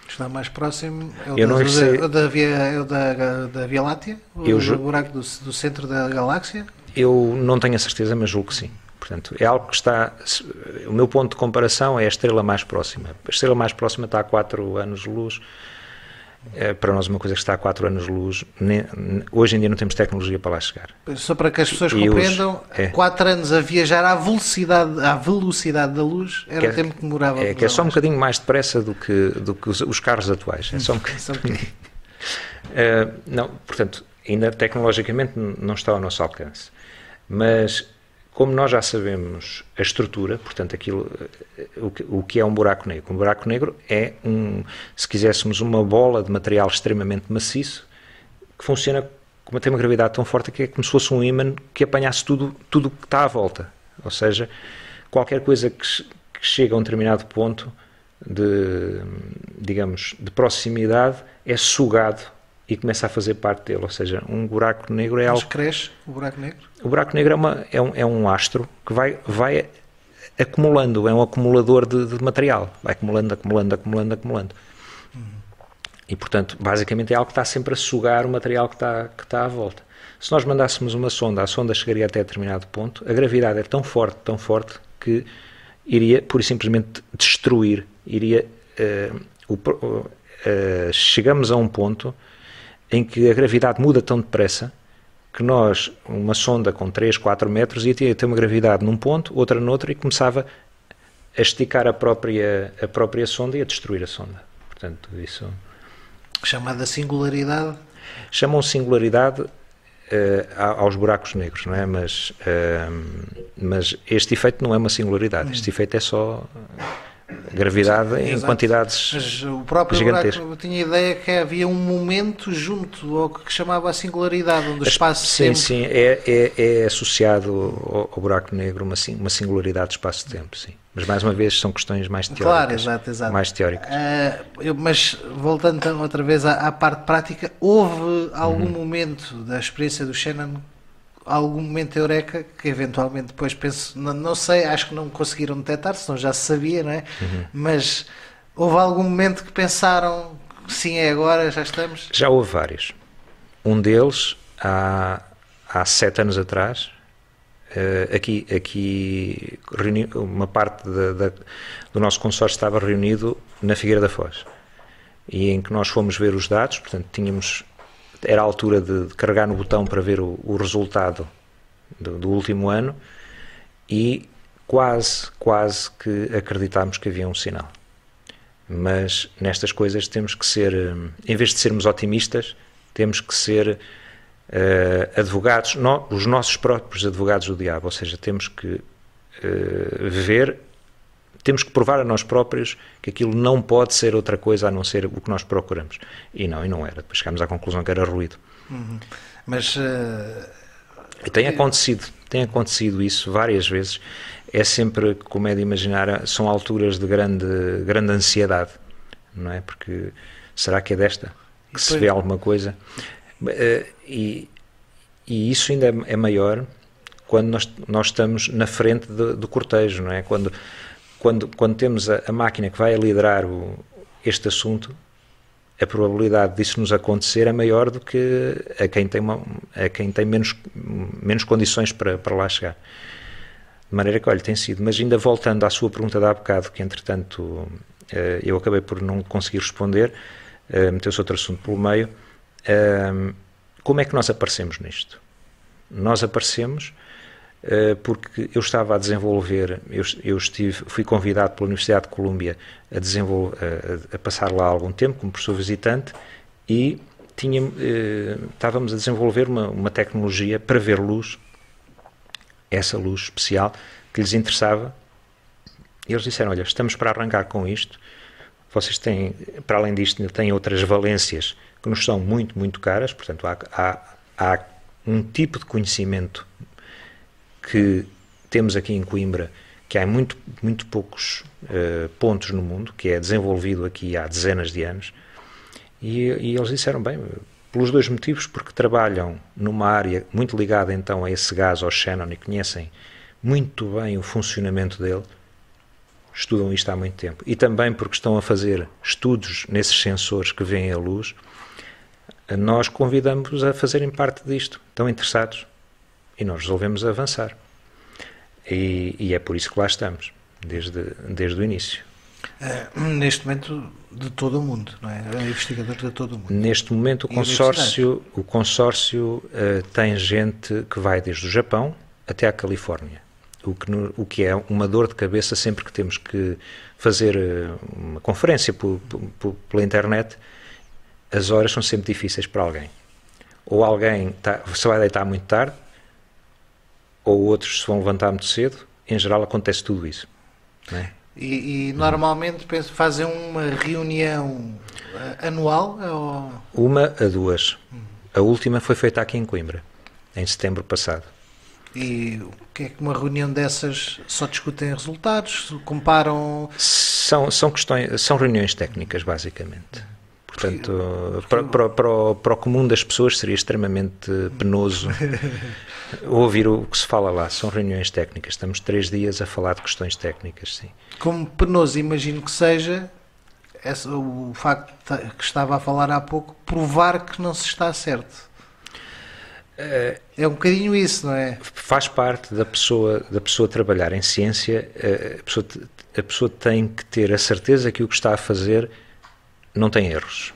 S1: Está mais próximo. É o
S2: Eu
S1: da,
S2: não sei-
S1: da, da Via, é da, da Via Láctea? O,
S2: Eu ju-
S1: buraco do, do centro da galáxia?
S2: Eu não tenho a certeza, mas julgo que sim. Portanto, é algo que está. O meu ponto de comparação é a estrela mais próxima. A estrela mais próxima está a 4 anos-luz. É, para nós, uma coisa que está a 4 anos-luz. ne- ne- Hoje em dia não temos tecnologia para lá chegar.
S1: Só para que as pessoas
S2: E os-
S1: compreendam,
S2: é.
S1: 4 anos a viajar à velocidade, à velocidade da luz era
S2: é-
S1: o tempo que demorava.
S2: É que é só um bocadinho mais depressa do que, do que os, os carros atuais. É só um bocadinho.
S1: Um bocadinho.
S2: Uh, não, portanto, ainda tecnologicamente não está ao nosso alcance. Mas, como nós já sabemos a estrutura, portanto, aquilo, uh, o, que, é um buraco negro? Um buraco negro é, um, se quiséssemos, uma bola de material extremamente maciço que funciona como tem uma gravidade tão forte que é como se fosse um ímã que apanhasse tudo tudo que está à volta. Ou seja, qualquer coisa que, que chega a um determinado ponto de, digamos, de proximidade é sugado e começa a fazer parte dele. Ou seja, um buraco negro é
S1: Mas
S2: algo.
S1: cresce o buraco negro?
S2: O buraco negro é, uma, é, um, é um astro que vai, vai acumulando, é um acumulador de, de material. Vai acumulando, acumulando, acumulando, acumulando. E, portanto, basicamente é algo que está sempre a sugar o material que está, que está à volta. Se nós mandássemos uma sonda, a sonda chegaria até determinado ponto, a gravidade é tão forte, tão forte, que iria, pura e simplesmente, destruir, iria... eh, o eh, chegamos a um ponto em que a gravidade muda tão depressa que nós, uma sonda com 3, 4 metros, ia ter uma gravidade num ponto, outra noutro, e começava a esticar a própria, a própria sonda e a destruir a sonda. Portanto, isso
S1: Chamada singularidade.
S2: chamam singularidade a- aos buracos negros, não é? Mas, eh, mas este efeito não é uma singularidade, este efeito é só gravidade em
S1: Exato.
S2: quantidades.
S1: Mas o próprio
S2: Gigantesco.
S1: buraco, eu tinha ideia que havia um momento junto ao que chamava a singularidade, onde o espaço
S2: sim,
S1: tempo
S2: sim, é, é, é associado ao, ao buraco negro uma, uma singularidade de espaço-tempo, sim. Mas mais uma vez são questões mais teóricas.
S1: Claro, exato, exato.
S2: Mais teóricas.
S1: Ah, eu- mas voltando então outra vez à, à parte prática, houve algum
S2: Uhum.
S1: momento da experiência do Shannon, algum momento eureka que eventualmente depois penso, não, não sei, acho que não conseguiram detectar, senão já se sabia, não é?
S2: Uhum.
S1: Mas houve algum momento que pensaram, sim, é agora, já estamos.
S2: Já houve vários. Um deles, há, há sete anos atrás, eh, aqui, aqui reuni- uma parte da- da- do nosso consórcio estava reunido na Figueira da Foz. E em que nós fomos ver os dados, portanto, tínhamos. Era a altura de, de carregar no botão para ver o, o resultado do, do último ano e quase, quase que acreditámos que havia um sinal. Mas nestas coisas temos que ser, hum, em vez de sermos otimistas, temos que ser eh, advogados, no- os nossos próprios advogados do diabo, ou seja, temos que eh, ver, temos que provar a nós próprios que aquilo não pode ser outra coisa a não ser o que nós procuramos. E não, e não era. Depois chegámos à conclusão que era ruído.
S1: Mas ah,
S2: E tem acontecido, tem acontecido isso várias vezes. É sempre, como é de imaginar, são alturas de grande, grande ansiedade, não é? Porque será que é desta que se vê alguma coisa? Eh, E, e isso ainda é- é maior quando nós, nós estamos na frente do, do cortejo, não é? Quando, quando, quando temos a, a máquina que vai liderar o, este assunto, a probabilidade disso nos acontecer é maior do que a quem tem, uma, a quem tem menos, menos condições para, para lá chegar. De maneira que, olha, tem sido. Mas ainda voltando à sua pergunta de há bocado, que entretanto eh, eu acabei por não conseguir responder, eh, meteu-se outro assunto pelo meio. eh, Como é que nós aparecemos nisto? Nós aparecemos porque eu estava a desenvolver, eu, eu estive, fui convidado pela Universidade de Colômbia a, a, a passar lá algum tempo como professor visitante e tinha, eh, estávamos a desenvolver uma, uma tecnologia para ver luz, essa luz especial que lhes interessava. E eles disseram: Olha, estamos para arrancar com isto. Vocês têm, para além disto, têm outras valências que nos são muito, muito caras. Portanto, há, há, há um tipo de conhecimento que temos aqui em Coimbra, que há muito, muito poucos uh, pontos no mundo, que é desenvolvido aqui há dezenas de anos, e, e, eles disseram, bem, pelos dois motivos, porque trabalham numa área muito ligada então a esse gás, ao Shannon, e conhecem muito bem o funcionamento dele, estudam isto há muito tempo, e também porque estão a fazer estudos nesses sensores que veem a luz, nós convidamos-os a fazerem parte disto. Estão interessados? E nós resolvemos avançar. E, e é por isso que lá estamos, desde, desde o início.
S1: Uh, neste momento, de todo o mundo, não é? É investigador de todo o mundo.
S2: Neste momento, o consórcio, o consórcio uh, tem gente que vai desde o Japão até à Califórnia. O que, no, o que é uma dor de cabeça sempre que temos que fazer uh, uma conferência por, por, pela internet, as horas são sempre difíceis para alguém. Ou alguém tá, se vai deitar muito tarde, ou outros se vão levantar muito cedo, em geral acontece tudo isso. É?
S1: E, e, normalmente penso, fazem uma reunião eh, anual?
S2: Ou... Uma a duas. A última foi feita aqui em Coimbra, em setembro passado.
S1: E o que é que uma reunião dessas só discutem resultados? Comparam?
S2: São, são, questões, são reuniões técnicas, basicamente. Portanto, para, para, para, o, para o comum das pessoas seria extremamente penoso ouvir o que se fala lá. São reuniões técnicas. Estamos três dias a falar de questões técnicas, sim.
S1: Como penoso, imagino que seja esse, o facto que estava a falar há pouco, provar que não se está certo. É, é um bocadinho isso, não é?
S2: Faz parte da pessoa, da pessoa trabalhar em ciência, eh, a pessoa, a pessoa tem que ter a certeza que o que está a fazer não tem erros.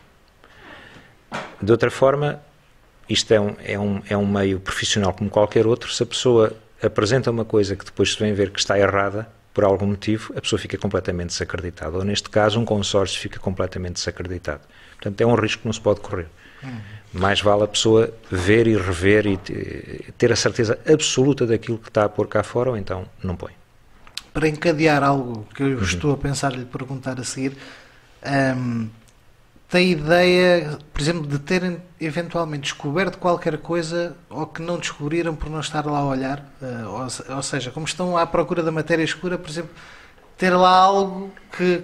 S2: De outra forma, isto é um, é, um, é um meio profissional como qualquer outro. Se a pessoa apresenta uma coisa que depois se vem ver que está errada, por algum motivo, a pessoa fica completamente desacreditada. Ou, neste caso, um consórcio fica completamente desacreditado. Portanto, é um risco que não se pode correr. Uhum. Mais vale a pessoa ver e rever e ter a certeza absoluta daquilo que está a pôr cá fora, ou então não põe.
S1: Para encadear algo que eu uhum. estou a pensar lhe perguntar a seguir, um, tem ideia, por exemplo, de terem eventualmente descoberto qualquer coisa ou que não descobriram por não estar lá a olhar? Uh, ou, ou, seja, como estão à procura da matéria escura, por exemplo, ter lá algo que,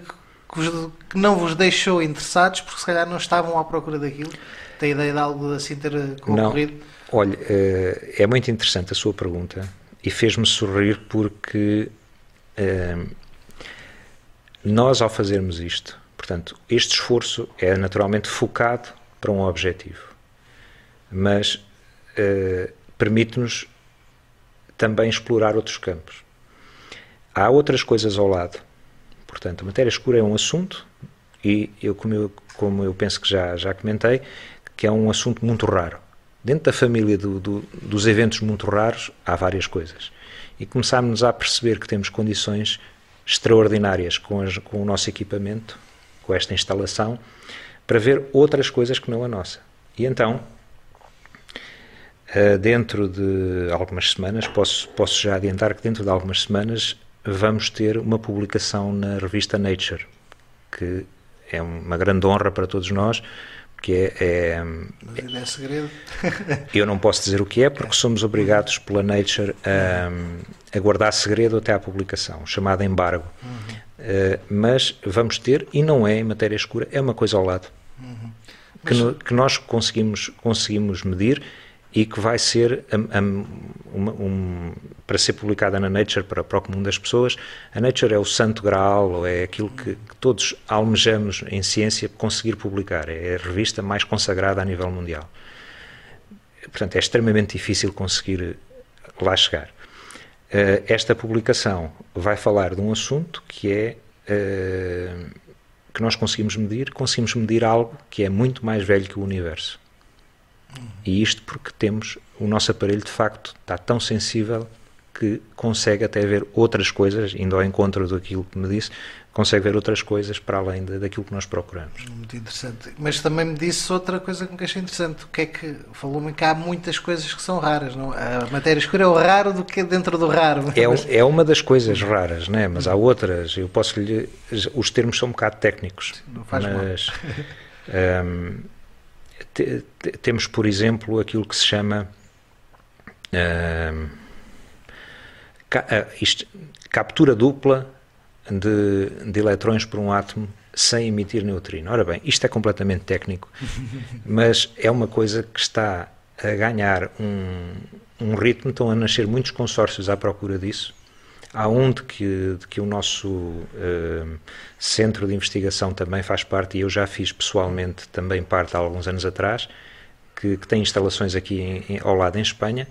S1: que, não vos deixou interessados porque se calhar não estavam à procura daquilo? Tem ideia de algo assim ter ocorrido? Não.
S2: Olha, uh, é muito interessante a sua pergunta e fez-me sorrir porque nós, ao fazermos isto, Portanto, este esforço é naturalmente focado para um objetivo, mas uh, permite-nos também explorar outros campos. Há outras coisas ao lado. Portanto, a matéria escura é um assunto, e eu como, eu, como eu penso que já, já comentei, que é um assunto muito raro. Dentro da família do, do, dos eventos muito raros, há várias coisas. E começámos a perceber que temos condições extraordinárias com, as, com o nosso equipamento com esta instalação, para ver outras coisas que não a nossa. E então, eh, dentro de algumas semanas, posso, posso já adiantar que dentro de algumas semanas vamos ter uma publicação na revista Nature, que é uma grande honra para todos nós, que é, é,
S1: Mas é segredo.
S2: eu não posso dizer o que é porque somos obrigados pela Nature a, a guardar segredo até à publicação, chamada embargo. Uhum. Uh, mas vamos ter, e não é em matéria escura, é uma coisa ao lado. Uhum. Que, no, que, nós conseguimos, conseguimos medir e que vai ser um, um, um, para ser publicada na Nature para, para o comum das pessoas. A Nature é o santo graal, ou é aquilo que, que, todos almejamos em ciência conseguir publicar. É a revista mais consagrada a nível mundial. Portanto, é extremamente difícil conseguir lá chegar. Uh, esta publicação vai falar de um assunto que é uh, que nós conseguimos medir, conseguimos medir algo que é muito mais velho que o universo. E isto porque temos o nosso aparelho de facto está tão sensível que consegue até ver outras coisas, indo ao encontro daquilo que me disse, consegue ver outras coisas para além de, daquilo que nós procuramos.
S1: Muito interessante. Mas também me disse outra coisa que me achei interessante. O que é que falou-me que há muitas coisas que são raras, não? A matéria escura é o raro do que dentro do raro.
S2: É, mas... é uma das coisas raras, né? Mas há outras. Eu posso lhe os termos são um bocado técnicos.
S1: Não faz
S2: mas, mal. um, te, te, temos, por exemplo, aquilo que se chama um, ca, isto, captura dupla de, de eletrões por um átomo sem emitir neutrino. Ora bem, isto é completamente técnico, mas é uma coisa que está a ganhar um, um ritmo, estão a nascer muitos consórcios à procura disso. Há um de que, de que o nosso uh, centro de investigação também faz parte, e eu já fiz pessoalmente também parte há alguns anos atrás, que, que tem instalações aqui em, em, ao lado em Espanha,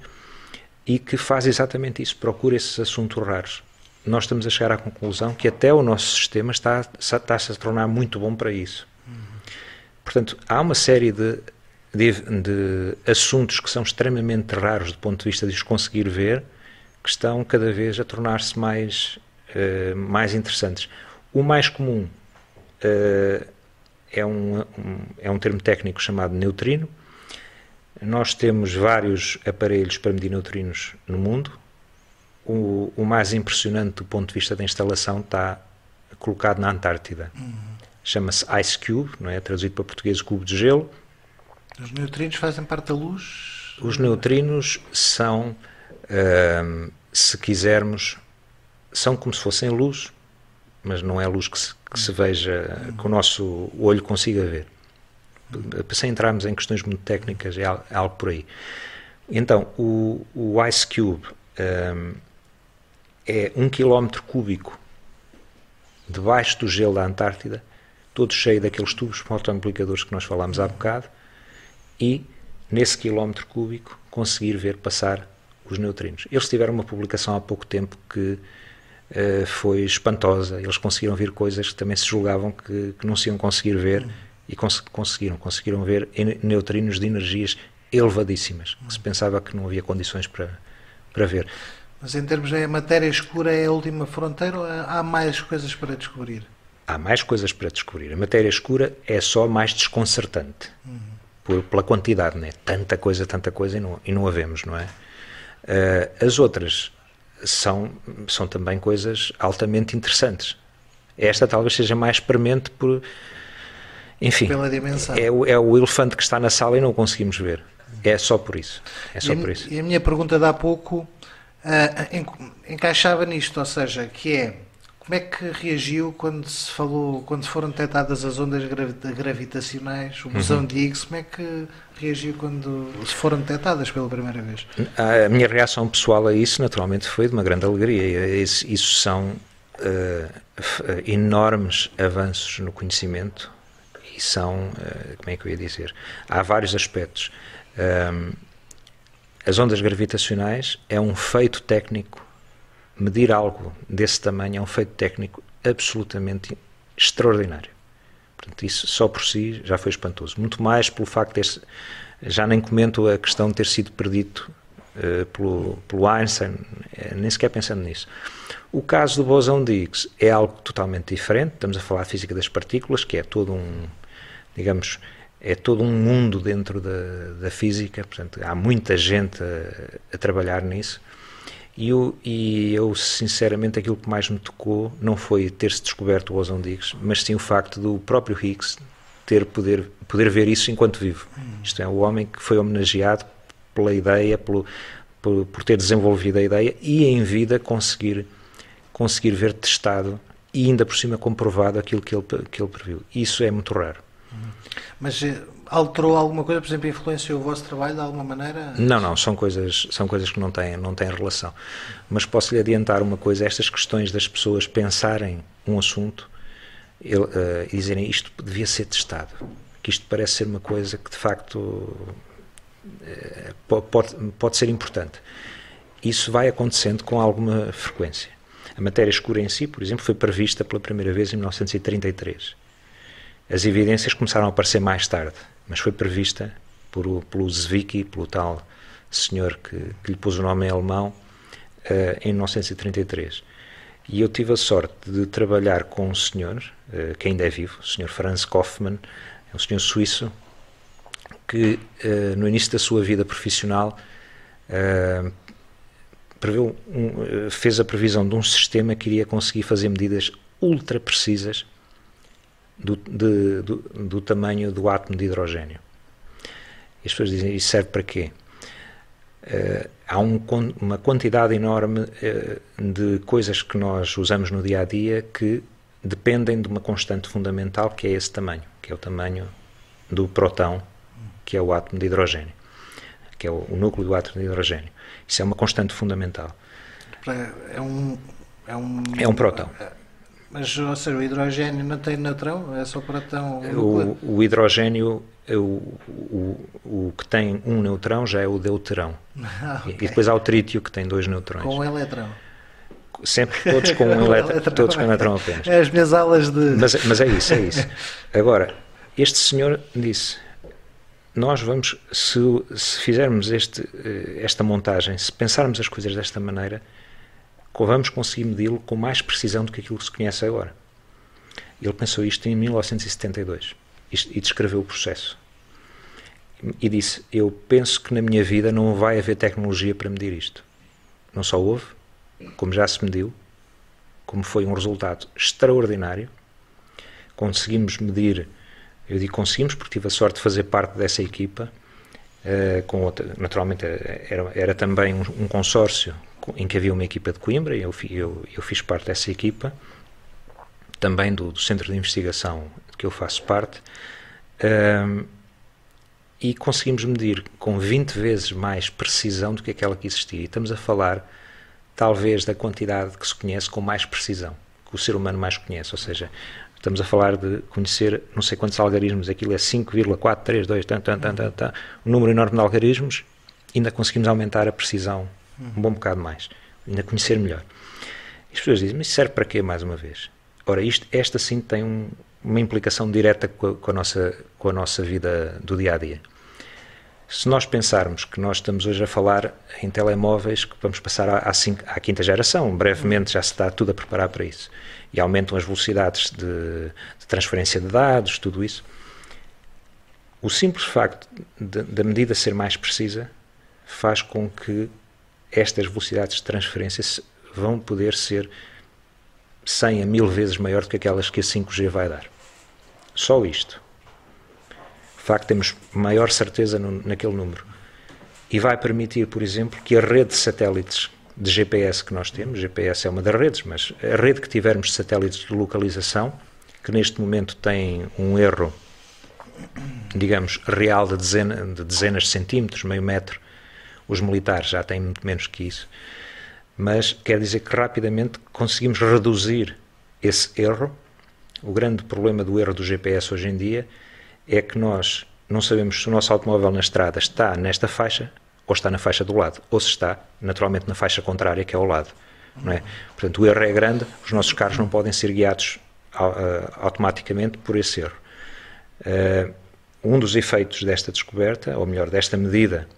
S2: e que faz exatamente isso, procura esses assuntos raros. Nós estamos a chegar à conclusão que até o nosso sistema está, está-se a tornar muito bom para isso. Portanto, há uma série de, de, de, assuntos que são extremamente raros do ponto de vista de os conseguir ver, que estão cada vez a tornar-se mais, uh, mais interessantes. O mais comum uh, é, um, um, é um termo técnico chamado neutrino, nós temos vários aparelhos para medir neutrinos no mundo. O, o, mais impressionante do ponto de vista da instalação está colocado na Antártida. Uhum. Chama-se Ice Cube, não é? traduzido para português cubo de gelo.
S4: Os neutrinos fazem parte da luz?
S2: Os neutrinos são, uh, se quisermos, são como se fossem luz, mas não é luz que se, que se veja, que o nosso olho consiga ver sem entrarmos em questões muito técnicas, é algo, é algo por aí. Então, o, o Ice Cube um, é um quilómetro cúbico debaixo do gelo da Antártida, todo cheio daqueles tubos fotoamplicadores que nós falámos há bocado, e nesse quilómetro cúbico conseguir ver passar os neutrinos. Eles tiveram uma publicação há pouco tempo que uh, foi espantosa. Eles conseguiram ver coisas que também se julgavam que, que não se iam conseguir ver e cons conseguiram, conseguiram ver neutrinos de energias elevadíssimas, que se pensava que não havia condições para, para ver.
S4: Mas em termos de matéria escura é a última fronteira ou há mais coisas para descobrir?
S2: Há mais coisas para descobrir. A matéria escura é só mais desconcertante uhum. por, pela quantidade, né? Tanta coisa, tanta coisa e não, e não a vemos, não é? Uh, as outras são, são também coisas altamente interessantes. Esta talvez seja mais premente por enfim,
S4: pela dimensão.
S2: É, é, o elefante que está na sala e não o conseguimos ver. É só por isso. É só
S4: e,
S2: por isso.
S4: E a minha pergunta de há pouco encaixava nisto, ou seja, que é como é que reagiu quando se falou, quando foram detectadas as ondas gravitacionais, o bosão uhum. de Higgs, como é que reagiu quando se foram detectadas pela primeira vez?
S2: A minha reação pessoal a isso, naturalmente, foi de uma grande alegria. Isso, são uh, enormes avanços no conhecimento e são, eh, como é que eu ia dizer, há vários aspectos. Um, as ondas gravitacionais é um feito técnico, medir algo desse tamanho é um feito técnico absolutamente extraordinário. Portanto, isso só por si já foi espantoso. Muito mais pelo facto de já nem comento a questão de ter sido perdido uh, pelo, pelo Einstein, uh, nem sequer pensando nisso. O caso do bosão de Higgs é algo totalmente diferente. Estamos a falar de física das partículas, que é todo um digamos, é todo um mundo dentro da, da física, portanto, há muita gente a, a trabalhar nisso. E eu, e eu, sinceramente, aquilo que mais me tocou não foi ter-se descoberto o Ozone Higgs, mas sim o facto do próprio Higgs ter poder, poder ver isso enquanto vivo. Isto é, o homem que foi homenageado pela ideia, pelo, por, por ter desenvolvido a ideia e em vida conseguir, conseguir ver testado e ainda por cima comprovado aquilo que ele, que ele previu. Isso é muito raro.
S4: Mas eh, alterou alguma coisa, por exemplo, influenciou o vosso trabalho de alguma maneira?
S2: Não, não, são coisas, são coisas que não têm, não têm relação. Mas posso lhe adiantar uma coisa: estas questões das pessoas pensarem um assunto e uh, dizerem isto devia ser testado, que isto parece ser uma coisa que de facto uh, pode, pode ser importante. Isso vai acontecendo com alguma frequência. A matéria escura em si, por exemplo, foi prevista pela primeira vez em 1933 as evidências começaram a aparecer mais tarde, mas foi prevista por, pelo Zwicky, pelo tal senhor que, que lhe pôs o nome em alemão, uh, em 1933. E eu tive a sorte de trabalhar com um senhor, uh, que ainda é vivo, o senhor Franz Kaufmann, é um senhor suíço, que uh, no início da sua vida profissional um, fez a previsão de um sistema que iria conseguir fazer medidas ultra precisas do, de, do, do, tamanho do átomo de hidrogênio. E as pessoas dizem, isso serve para quê? Uh, há um, uma quantidade enorme uh, de coisas que nós usamos no dia a dia que dependem de uma constante fundamental que é esse tamanho, que é o tamanho do próton, que é o átomo de hidrogênio, que é o, o núcleo do átomo de hidrogênio. Isso é uma constante fundamental.
S4: É um é um
S2: é um próton.
S4: Mas, ou seja, o hidrogênio não tem neutrão? É só próton?
S2: O, o hidrogênio o, o, o que tem um neutrão já é o deuterão. Ah, okay. E depois há o trítio que tem dois neutrões.
S4: Com um eletrão.
S2: Sempre todos com um eletrão, todos com um eletrão apenas.
S4: É as minhas aulas de.
S2: Mas, mas é isso, é isso. Agora, este senhor disse: nós vamos, se, se fizermos este, eh, esta montagem, se pensarmos as coisas desta maneira, vamos conseguir medi-lo com mais precisão do que aquilo que se conhece agora. Ele pensou isto em 1972 e descreveu o processo. E disse: Eu penso que na minha vida não vai haver tecnologia para medir isto. Não só houve, como já se mediu, como foi um resultado extraordinário. Conseguimos medir, eu digo conseguimos porque tive a sorte de fazer parte dessa equipa. Uh, com outra, naturalmente era, era também um, um, consórcio em que havia uma equipa de Coimbra eu, eu, eu fiz parte dessa equipa, também do, do centro de investigação que eu faço parte, um, e conseguimos medir com 20 vezes mais precisão do que aquela que existia. E estamos a falar, talvez, da quantidade que se conhece com mais precisão, que o ser humano mais conhece, ou seja, estamos a falar de conhecer não sei quantos algarismos, aquilo é 5,432, tan, tan, tan, tan, tan, um número enorme de algarismos, ainda conseguimos aumentar a precisão um bom bocado mais, ainda conhecer melhor. E as pessoas dizem, mas isso serve para quê, mais uma vez? Ora, isto, esta sim tem um, uma implicação direta com a, com a, nossa, com a nossa vida do dia a dia. Se nós pensarmos que nós estamos hoje a falar em telemóveis que vamos passar à, à, cinco, à quinta geração, brevemente já se está tudo a preparar para isso, e aumentam as velocidades de, de transferência de dados, tudo isso. O simples facto da medida ser mais precisa faz com que estas velocidades de transferência vão poder ser 100 a 1000 vezes maior do que aquelas que a 5G vai dar. Só isto. De facto, temos maior certeza no, naquele número. E vai permitir, por exemplo, que a rede de satélites de GPS que nós temos, GPS é uma das redes, mas a rede que tivermos de satélites de localização, que neste momento tem um erro, digamos, real de, dezena, de dezenas de centímetros, meio metro, os militares já têm muito menos que isso, mas quer dizer que rapidamente conseguimos reduzir esse erro o grande problema do erro do GPS hoje em dia é que nós não sabemos se o nosso automóvel na estrada está nesta faixa ou está na faixa do lado, ou se está naturalmente na faixa contrária, que é ao lado. Não é? Portanto, o erro é grande, os nossos carros não podem ser guiados uh, automaticamente por esse erro. Uh, um dos efeitos desta descoberta, ou melhor, desta medida,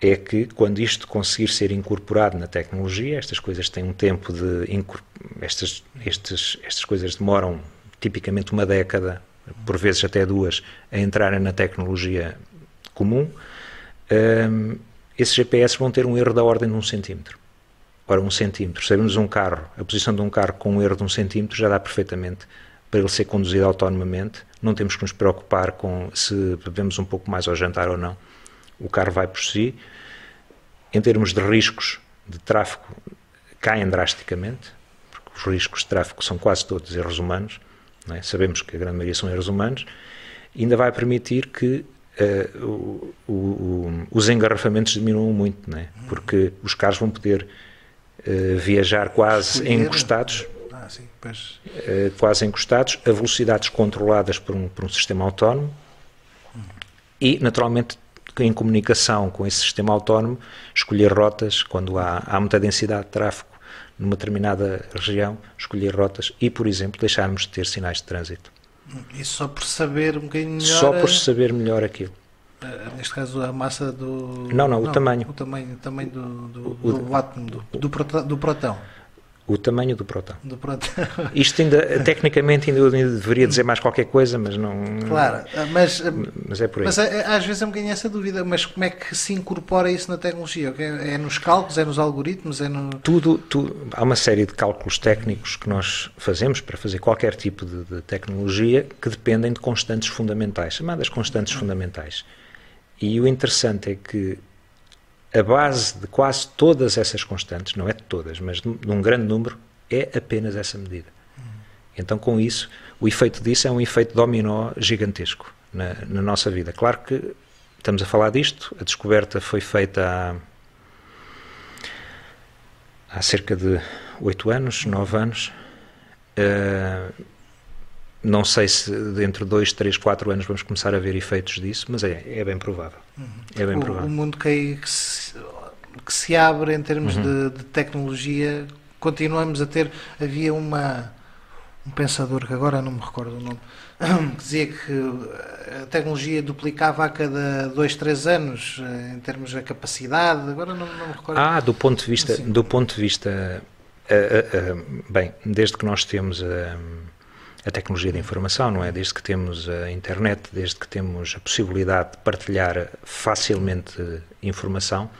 S2: é que quando isto conseguir ser incorporado na tecnologia, estas coisas têm um tempo de estas, estas, estas coisas demoram tipicamente uma década, por vezes até duas, a entrarem na tecnologia comum, um, esses GPS vão ter um erro da ordem de um centímetro. Ora, um centímetro, sabemos um carro, a posição de um carro com um erro de um centímetro já dá perfeitamente para ele ser conduzido autonomamente, não temos que nos preocupar com se bebemos um pouco mais ao jantar ou não. O carro vai por si, em termos de riscos de tráfego, caem drasticamente, porque os riscos de tráfego são quase todos erros humanos, é? sabemos que a grande maioria são erros humanos, e ainda vai permitir que uh, o, o, os engarrafamentos diminuam muito, é? porque os carros vão poder uh, viajar quase encostados. Ah, sim, uh, quase encostados, a velocidades controladas por um, por um sistema autónomo e, naturalmente, em comunicação com esse sistema autónomo, escolher rotas quando há, há muita densidade de tráfego numa determinada região, escolher rotas e, por exemplo, deixarmos de ter sinais de trânsito.
S4: E só por saber um bocadinho melhor.
S2: Só por saber melhor aquilo.
S4: Neste caso, a massa do.
S2: Não, não, o tamanho.
S4: O tamanho, o tamanho do, do, o, do átomo, do, do, do protão.
S2: O tamanho do próton.
S4: Do próton.
S2: Isto ainda, tecnicamente, ainda, ainda deveria dizer mais qualquer coisa, mas não.
S4: Claro, mas,
S2: mas é por aí.
S4: Mas é, às vezes é um bocadinho essa dúvida, mas como é que se incorpora isso na tecnologia? É nos cálculos, é nos algoritmos? É no...
S2: tudo, tudo. Há uma série de cálculos técnicos que nós fazemos para fazer qualquer tipo de, de tecnologia que dependem de constantes fundamentais, chamadas constantes fundamentais. E o interessante é que a base de quase todas essas constantes, não é de todas, mas de um grande número, é apenas essa medida. Então, com isso, o efeito disso é um efeito dominó gigantesco na, na nossa vida. Claro que estamos a falar disto, a descoberta foi feita há, há cerca de oito anos, nove anos. Uh, não sei se dentro de dois, três, quatro anos vamos começar a ver efeitos disso, mas é, é bem provável. Uhum. É bem
S1: o,
S2: provável.
S1: O mundo que, que, se, que se abre em termos uhum. de, de, tecnologia, continuamos a ter. Havia uma, um pensador que agora não me recordo o nome, que dizia que a tecnologia duplicava a cada dois, três anos em termos da capacidade. Agora não, não me recordo.
S2: Ah, do ponto de vista, assim. do ponto de vista, uh, uh, uh, bem, desde que nós temos a tecnologia da informação, não é? Desde que temos a internet, desde que temos a possibilidade de partilhar facilmente informação,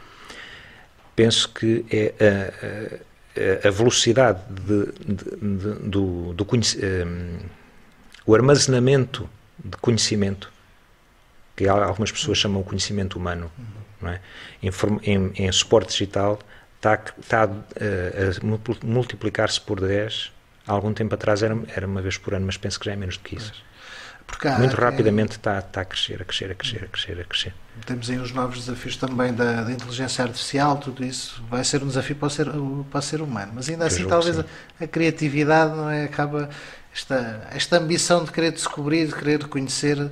S2: penso que é a, a, a velocidade de, de, de, do, do um, o armazenamento de conhecimento, que algumas pessoas chamam o conhecimento humano, não é? em, em, em suporte digital, está, está a, a multiplicar-se por 10 há algum tempo atrás era, era uma vez por ano, mas penso que já é menos do que isso. Há, Muito rapidamente é, está, está a crescer, a crescer, a crescer, a crescer, a crescer.
S1: Temos aí os novos desafios também da, da inteligência artificial, tudo isso vai ser um desafio para o ser, para o ser humano. Mas ainda assim, talvez a, a, criatividade não é, acaba esta, esta ambição de querer descobrir, de querer conhecer, uhum.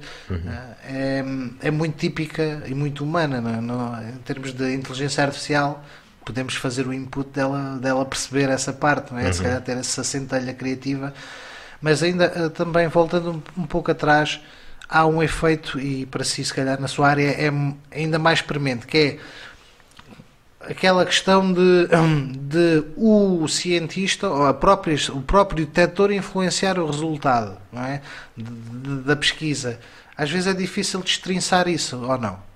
S1: é, é muito típica e muito humana. Não, é? não, em termos de inteligência artificial, podemos fazer o input dela, dela perceber essa parte, não é? Uhum. Se calhar ter essa centelha criativa. Mas ainda eh, também, voltando um, pouco atrás, há um efeito, e para si, se calhar, na sua área, é ainda mais premente, que é aquela questão de, de o cientista ou a própria, o próprio detector influenciar o resultado não é? De, de, da pesquisa. Às vezes é difícil destrinçar isso, ou não?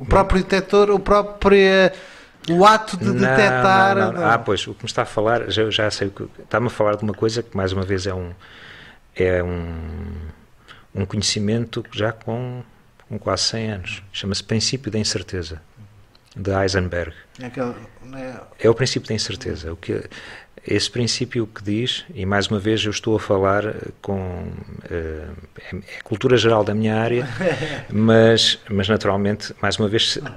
S1: O próprio detector, o próprio. O ato de não, detectar. Não,
S2: não. Ah, pois, o que me está a falar, já, já sei o que. Está-me a falar de uma coisa que, mais uma vez, é um. É um, um conhecimento já com, com quase 100 anos. Chama-se princípio da incerteza, de Heisenberg. É, aquele, é... é o princípio da incerteza. O que, esse princípio que diz, e mais uma vez eu estou a falar com. Uh, é, é, cultura geral da minha área, mas, mas naturalmente, mais uma vez, uh,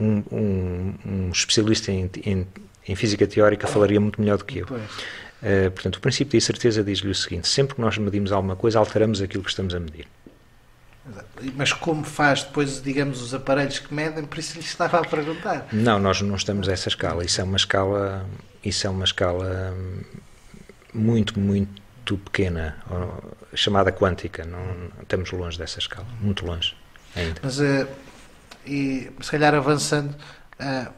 S2: um, um, um, especialista em, em, em, física teórica falaria muito melhor do que eu. Portanto, o princípio da incerteza diz-lhe o seguinte: sempre que nós medimos alguma coisa, alteramos aquilo que estamos a medir.
S1: Mas como faz depois, digamos, os aparelhos que medem, por isso lhe estava a perguntar.
S2: Não, nós não estamos a essa escala. Isso é uma escala, isso é uma escala muito, muito pequena, chamada quântica. Não, estamos longe dessa escala, muito longe ainda.
S1: Mas, uh, e se calhar avançando, uh,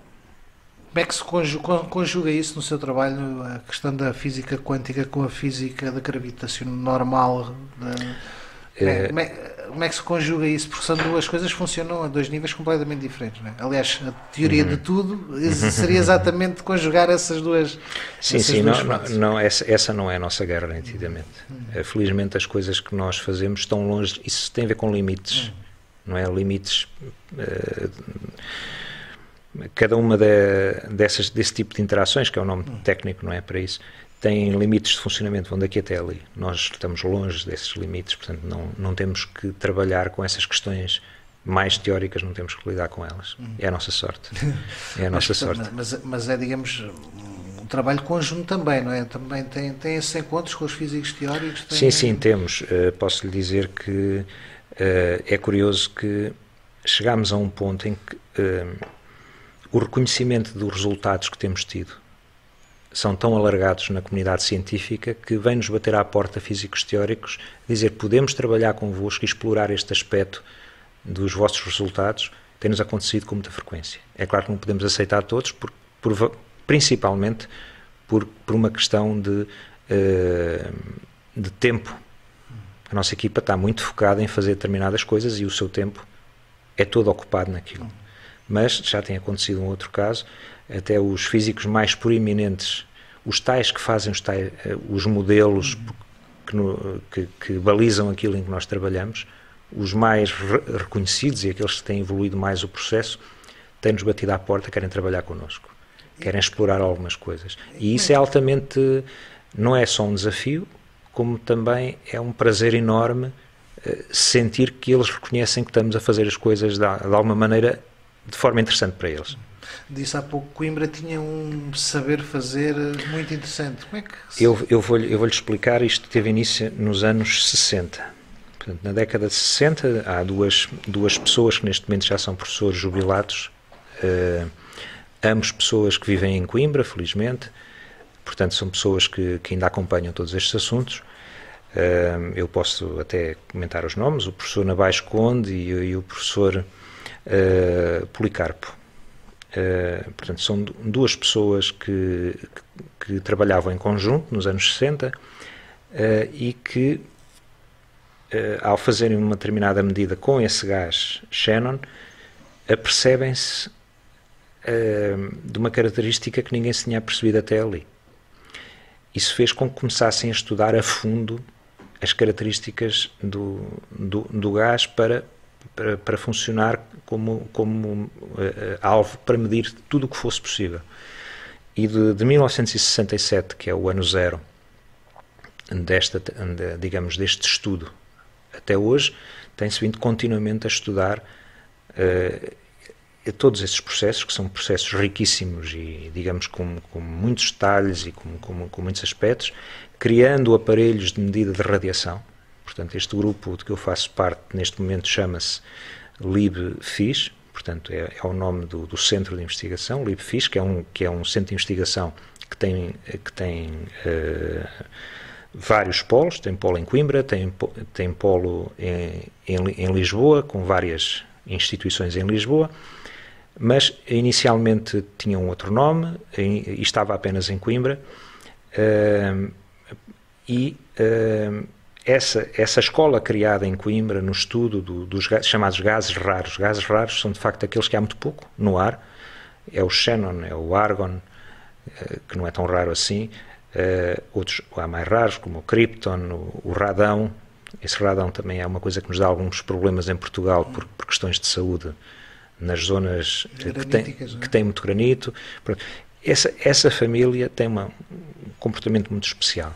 S1: como é que se conjuga, conjuga, isso no seu trabalho, a questão da física quântica com a física da gravitação normal? Como é, como, é, como é, que se conjuga isso? Porque são duas coisas que funcionam a dois níveis completamente diferentes. Não é? Aliás, a teoria uhum. de tudo seria exatamente conjugar essas duas.
S2: Sim, essas sim, duas não, não, não, essa, essa não é a nossa guerra, nitidamente. Uhum. Felizmente, as coisas que nós fazemos estão longe. Isso tem a ver com limites, uhum. não é? Limites. Uh, cada uma de, dessas, desse tipo de interações, que é o nome uhum. técnico, não é? Para isso têm limites de funcionamento, vão daqui até ali. Nós estamos longe desses limites, portanto, não, não temos que trabalhar com essas questões mais teóricas, não temos que lidar com elas. Uhum. É a nossa sorte. É a nossa
S1: mas,
S2: sorte.
S1: Mas, mas é, digamos, um trabalho conjunto também, não é? Também tem, tem esses encontros com os físicos teóricos?
S2: Tem... Sim, sim, temos. Uh, posso lhe dizer que uh, é curioso que chegámos a um ponto em que uh, o reconhecimento dos resultados que temos tido são tão alargados na comunidade científica que vem-nos bater à porta físicos teóricos, dizer podemos trabalhar convosco e explorar este aspecto dos vossos resultados, tem-nos acontecido com muita frequência. É claro que não podemos aceitar todos, por, por, principalmente por, por uma questão de, uh, de tempo. A nossa equipa está muito focada em fazer determinadas coisas e o seu tempo é todo ocupado naquilo. Mas já tem acontecido um outro caso, até os físicos mais proeminentes, os tais que fazem os, tais, eh, os modelos que, no, que, que, balizam aquilo em que nós trabalhamos, os mais re reconhecidos e aqueles que têm evoluído mais o processo, têm-nos batido à porta, querem trabalhar connosco, querem explorar algumas coisas. E isso é altamente, não é só um desafio, como também é um prazer enorme uh, sentir que eles reconhecem que estamos a fazer as coisas de, de alguma maneira de forma interessante para eles.
S4: Disse há pouco Coimbra tinha um saber fazer muito interessante. Como é que
S2: se... eu, eu vou-lhe eu vou explicar, isto teve início nos anos 60. Portanto, na década de 60 há duas, duas pessoas que neste momento já são professores jubilados, uh, ambos pessoas que vivem em Coimbra, felizmente, portanto são pessoas que, que ainda acompanham todos estes assuntos. Uh, eu posso até comentar os nomes, o professor Nabais Conde e, e o professor uh, Policarpo. Uh, portanto, são duas pessoas que, que, que, trabalhavam em conjunto nos anos 60 uh, e que, uh, ao fazerem uma determinada medida com esse gás Shannon, apercebem-se de uma característica que ninguém se tinha percebido até ali. Isso fez com que começassem a estudar a fundo as características do, do, do gás para para, para funcionar como, como uh, alvo para medir tudo o que fosse possível. E de, de 1967, que é o ano zero desta, digamos, deste estudo, até hoje, tem-se vindo continuamente a estudar uh, todos esses processos, que são processos riquíssimos e, digamos, com, com muitos detalhes e com, com, com muitos aspectos, criando aparelhos de medida de radiação, Portanto, este grupo de que eu faço parte neste momento chama-se LibFIS, portanto, é, é o nome do, do, centro de investigação, LibFIS, que é um, que é um centro de investigação que tem, que tem uh, vários polos, tem polo em Coimbra, tem, tem polo em, em, em Lisboa, com várias instituições em Lisboa, mas inicialmente tinha um outro nome e estava apenas em Coimbra. Uh, e uh, essa, essa escola criada em Coimbra no estudo do, dos chamados gases raros, gases raros são de facto aqueles que há muito pouco no ar, é o xenon, é o argon, eh, que não é tão raro assim, uh, outros há mais raros, como o krypton, o, radão, esse radão também é uma coisa que nos dá alguns problemas em Portugal por, por questões de saúde nas zonas que têm, é? que têm muito granito. Essa, essa família tem uma, um comportamento muito especial.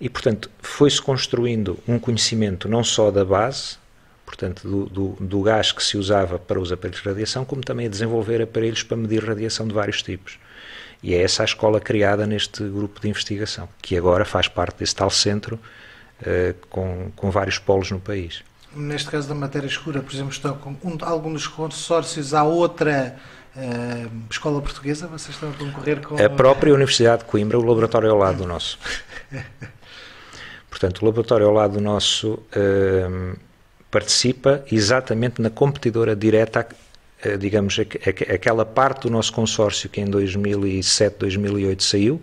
S2: E, portanto, foi-se construindo um conhecimento não só da base, portanto, do, do, do, gás que se usava para os aparelhos de radiação, como também a desenvolver aparelhos para medir radiação de vários tipos. E é essa a escola criada neste grupo de investigação, que agora faz parte desse tal centro uh, com, com vários polos no país.
S4: Neste caso da matéria escura, por exemplo, estão com um, algum dos consórcios há outra uh, escola portuguesa? Vocês estão a concorrer com.
S2: A própria Universidade de Coimbra, o laboratório ao lado do nosso. Portanto, o laboratório ao lado nosso uh, participa exatamente na competidora direta, uh, digamos, aquela parte do nosso consórcio que em 2007, 2008 saiu,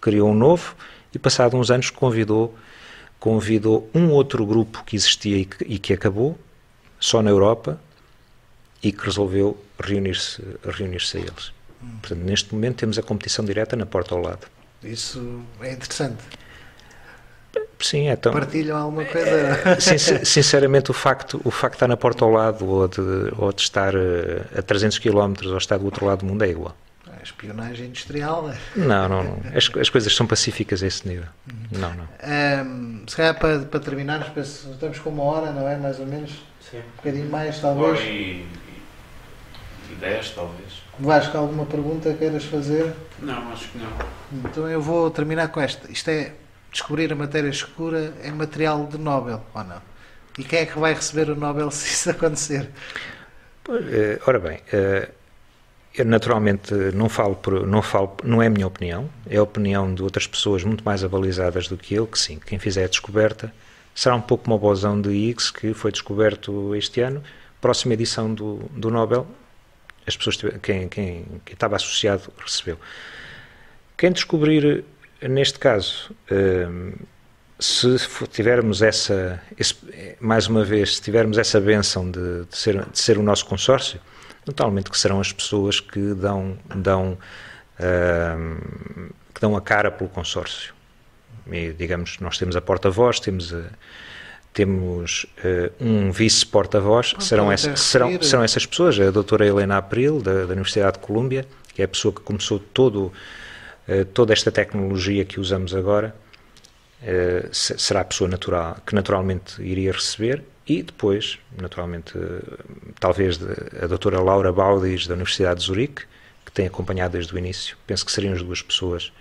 S2: criou um novo e, passado uns anos, convidou, convidou um outro grupo que existia e que, e que acabou, só na Europa, e que resolveu reunir-se reunir a eles. Portanto, neste momento temos a competição direta na porta ao lado.
S4: Isso é interessante.
S2: Sim, é tão...
S4: Partilham alguma coisa?
S2: É, sinceramente, o facto, o facto de estar na porta ao lado ou de, ou de estar eh, a 300 km ou estar do outro lado do mundo é igual.
S4: A espionagem industrial? É?
S2: Não, não, não. As, as coisas são pacíficas a esse nível. Uhum. Não, não.
S4: Um, se calhar para, para terminar, estamos com uma hora, não é? Mais ou menos? Sim. Um bocadinho mais, talvez?
S3: e, e 10, talvez.
S4: Vasco, alguma pergunta queiras fazer?
S3: Não, acho que não.
S4: Então eu vou terminar com esta. Isto é descobrir a matéria escura é material de Nobel, ou não? E quem é que vai receber o Nobel se isso acontecer?
S2: Eh, ora bem, eh, eu naturalmente não falo, por, não falo, não é a minha opinião, é a opinião de outras pessoas muito mais avalizadas do que eu, que sim, quem fizer a descoberta será um pouco como o de Higgs, que foi descoberto este ano, próxima edição do, do Nobel, as pessoas, quem, quem, quem estava associado recebeu. Quem descobrir Neste caso, hum, se tivermos essa, esse, mais uma vez, se tivermos essa benção de, de, ser, de ser o nosso consórcio, naturalmente que serão as pessoas que dão, dão, uh, que dão a cara pelo consórcio. E, digamos, nós temos a porta-voz, temos a, temos uh, um vice-porta-voz, que serão, essa, serão, serão essas pessoas, a doutora Helena April, da, da Universidade de Colômbia, que é a pessoa que começou todo, uh, toda esta tecnologia que usamos agora, uh, será a pessoa natural, que naturalmente iria receber, e depois, naturalmente, talvez a doutora Laura Baudis, da Universidade de Zurique, que tem acompanhado desde o início, penso que seriam as duas pessoas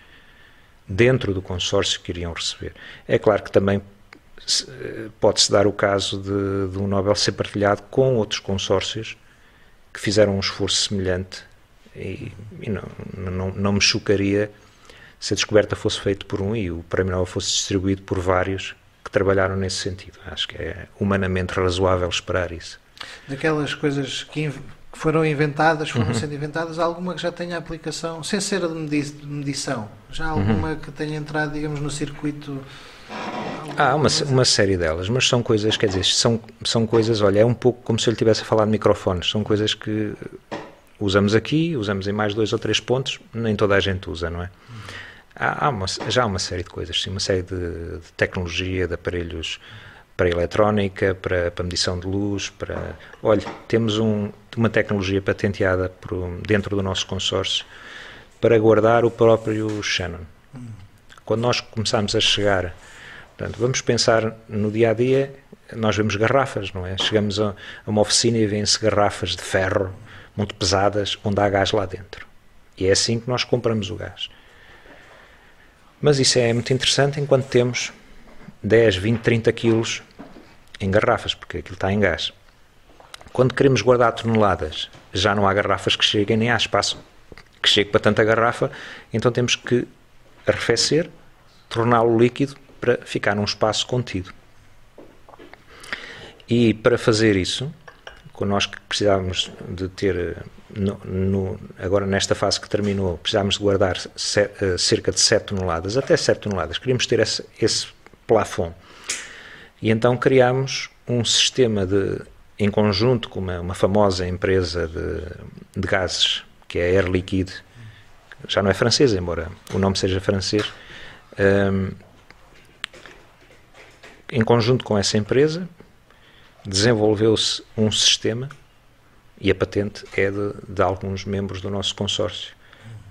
S2: dentro do consórcio que iriam receber. É claro que também pode-se dar o caso de, de, um Nobel ser partilhado com outros consórcios que fizeram um esforço semelhante e, e não, não, não, me chocaria se a descoberta fosse feita por um e o Prémio Nobel fosse distribuído por vários que trabalharam nesse sentido. Acho que é humanamente razoável esperar isso.
S1: Daquelas coisas que foram inventadas, foram uhum. sendo inventadas, alguma que já tenha aplicação, sem ser de medição, já alguma uhum. que tenha entrado, digamos, no circuito
S2: Há uma, uma série delas, mas são coisas, quer dizer, são, são coisas, olha, é um pouco como se eu lhe tivesse a falar de microfones, são coisas que usamos aqui, usamos em mais dois ou três pontos, nem toda a gente usa, não é? Há, há uma, já há uma série de coisas, sim, uma série de, de tecnologia, de aparelhos para eletrónica, para, para, medição de luz, para... Olha, temos um, uma tecnologia patenteada por, dentro do nosso consórcio para guardar o próprio Shannon. Quando nós começamos a chegar Portanto, vamos pensar no dia a dia, nós vemos garrafas, não é? Chegamos a, uma oficina e vêm-se garrafas de ferro muito pesadas, onde há gás lá dentro. E é assim que nós compramos o gás. Mas isso é muito interessante enquanto temos 10, 20, 30 quilos em garrafas, porque aquilo está em gás. Quando queremos guardar toneladas, já não há garrafas que cheguem, nem há espaço que chegue para tanta garrafa, então temos que arrefecer, torná-lo líquido para ficar num espaço contido. E para fazer isso, nós que precisávamos de ter, no, no, agora nesta fase que terminou, precisávamos de guardar set, uh, cerca de 7 toneladas, até 7 toneladas, queríamos ter esse, esse plafond. E então criámos um sistema de, em conjunto com uma, uma famosa empresa de, de, gases, que é a Air Liquide, já não é francesa, embora o nome seja francês, um, em conjunto com essa empresa, desenvolveu-se um sistema e a patente é de, de alguns membros do nosso consórcio.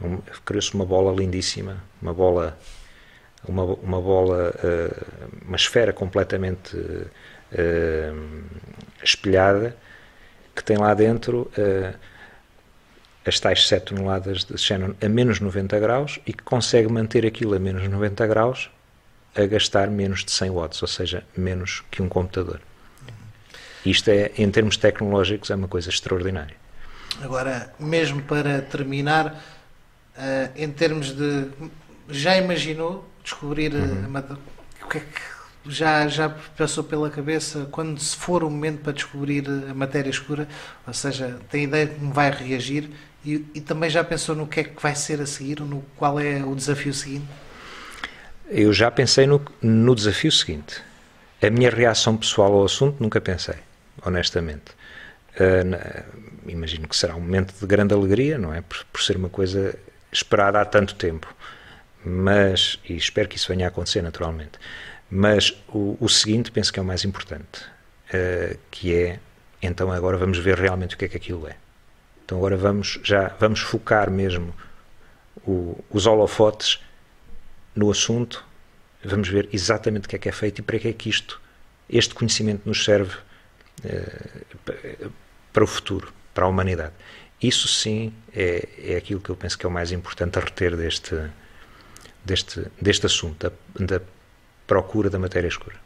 S2: Um, Criou-se uma bola lindíssima, uma bola, uma, uma bola, uh, uma esfera completamente uh, espelhada que tem lá dentro uh, as tais 7 toneladas de Shannon a menos 90 graus e que consegue manter aquilo a menos 90 graus a gastar menos de 100 watts, ou seja, menos que um computador. Isto é, em termos tecnológicos, é uma coisa extraordinária.
S1: Agora, mesmo para terminar, uh, em termos de. Já imaginou descobrir uhum. a, o que é que já, já passou pela cabeça quando se for o momento para descobrir a matéria escura? Ou seja, tem ideia de como vai reagir e, e também já pensou no que é que vai ser a seguir, no qual é o desafio seguinte?
S2: Eu já pensei no, no desafio seguinte. A minha reação pessoal ao assunto nunca pensei, honestamente. Uh, imagino que será um momento de grande alegria, não é? Por, por, ser uma coisa esperada há tanto tempo. Mas, e espero que isso venha a acontecer naturalmente. Mas o, o seguinte penso que é o mais importante, uh, que é, então agora vamos ver realmente o que é que aquilo é. Então agora vamos já vamos focar mesmo o, os holofotes no assunto, vamos ver exatamente o que é que é feito e para que é que isto, este conhecimento nos serve para o futuro, para a humanidade. Isso sim é, é aquilo que eu penso que é o mais importante a reter deste, deste, deste assunto, da, da procura da matéria escura.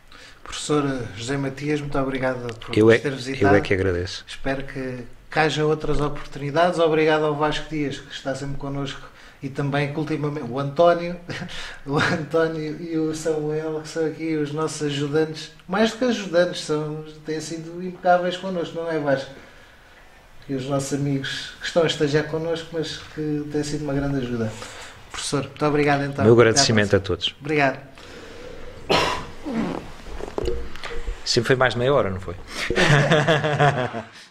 S1: Professor José Matias, muito obrigado por
S2: eu
S1: é, ter visitado.
S2: Eu é que agradeço.
S1: Espero que, que haja outras oportunidades. Obrigado ao Vasco Dias, que está sempre connosco e também que ultimamente o António, o António e o Samuel, que são aqui os nossos ajudantes, mais do que ajudantes, são, têm sido impecáveis connosco, não é Vasco? E os nossos amigos que estão a estagiar connosco, mas que têm sido uma grande ajuda. Professor, muito obrigado então.
S2: Meu agradecimento a todos.
S1: Obrigado.
S2: Sempre foi mais de meia hora, não foi?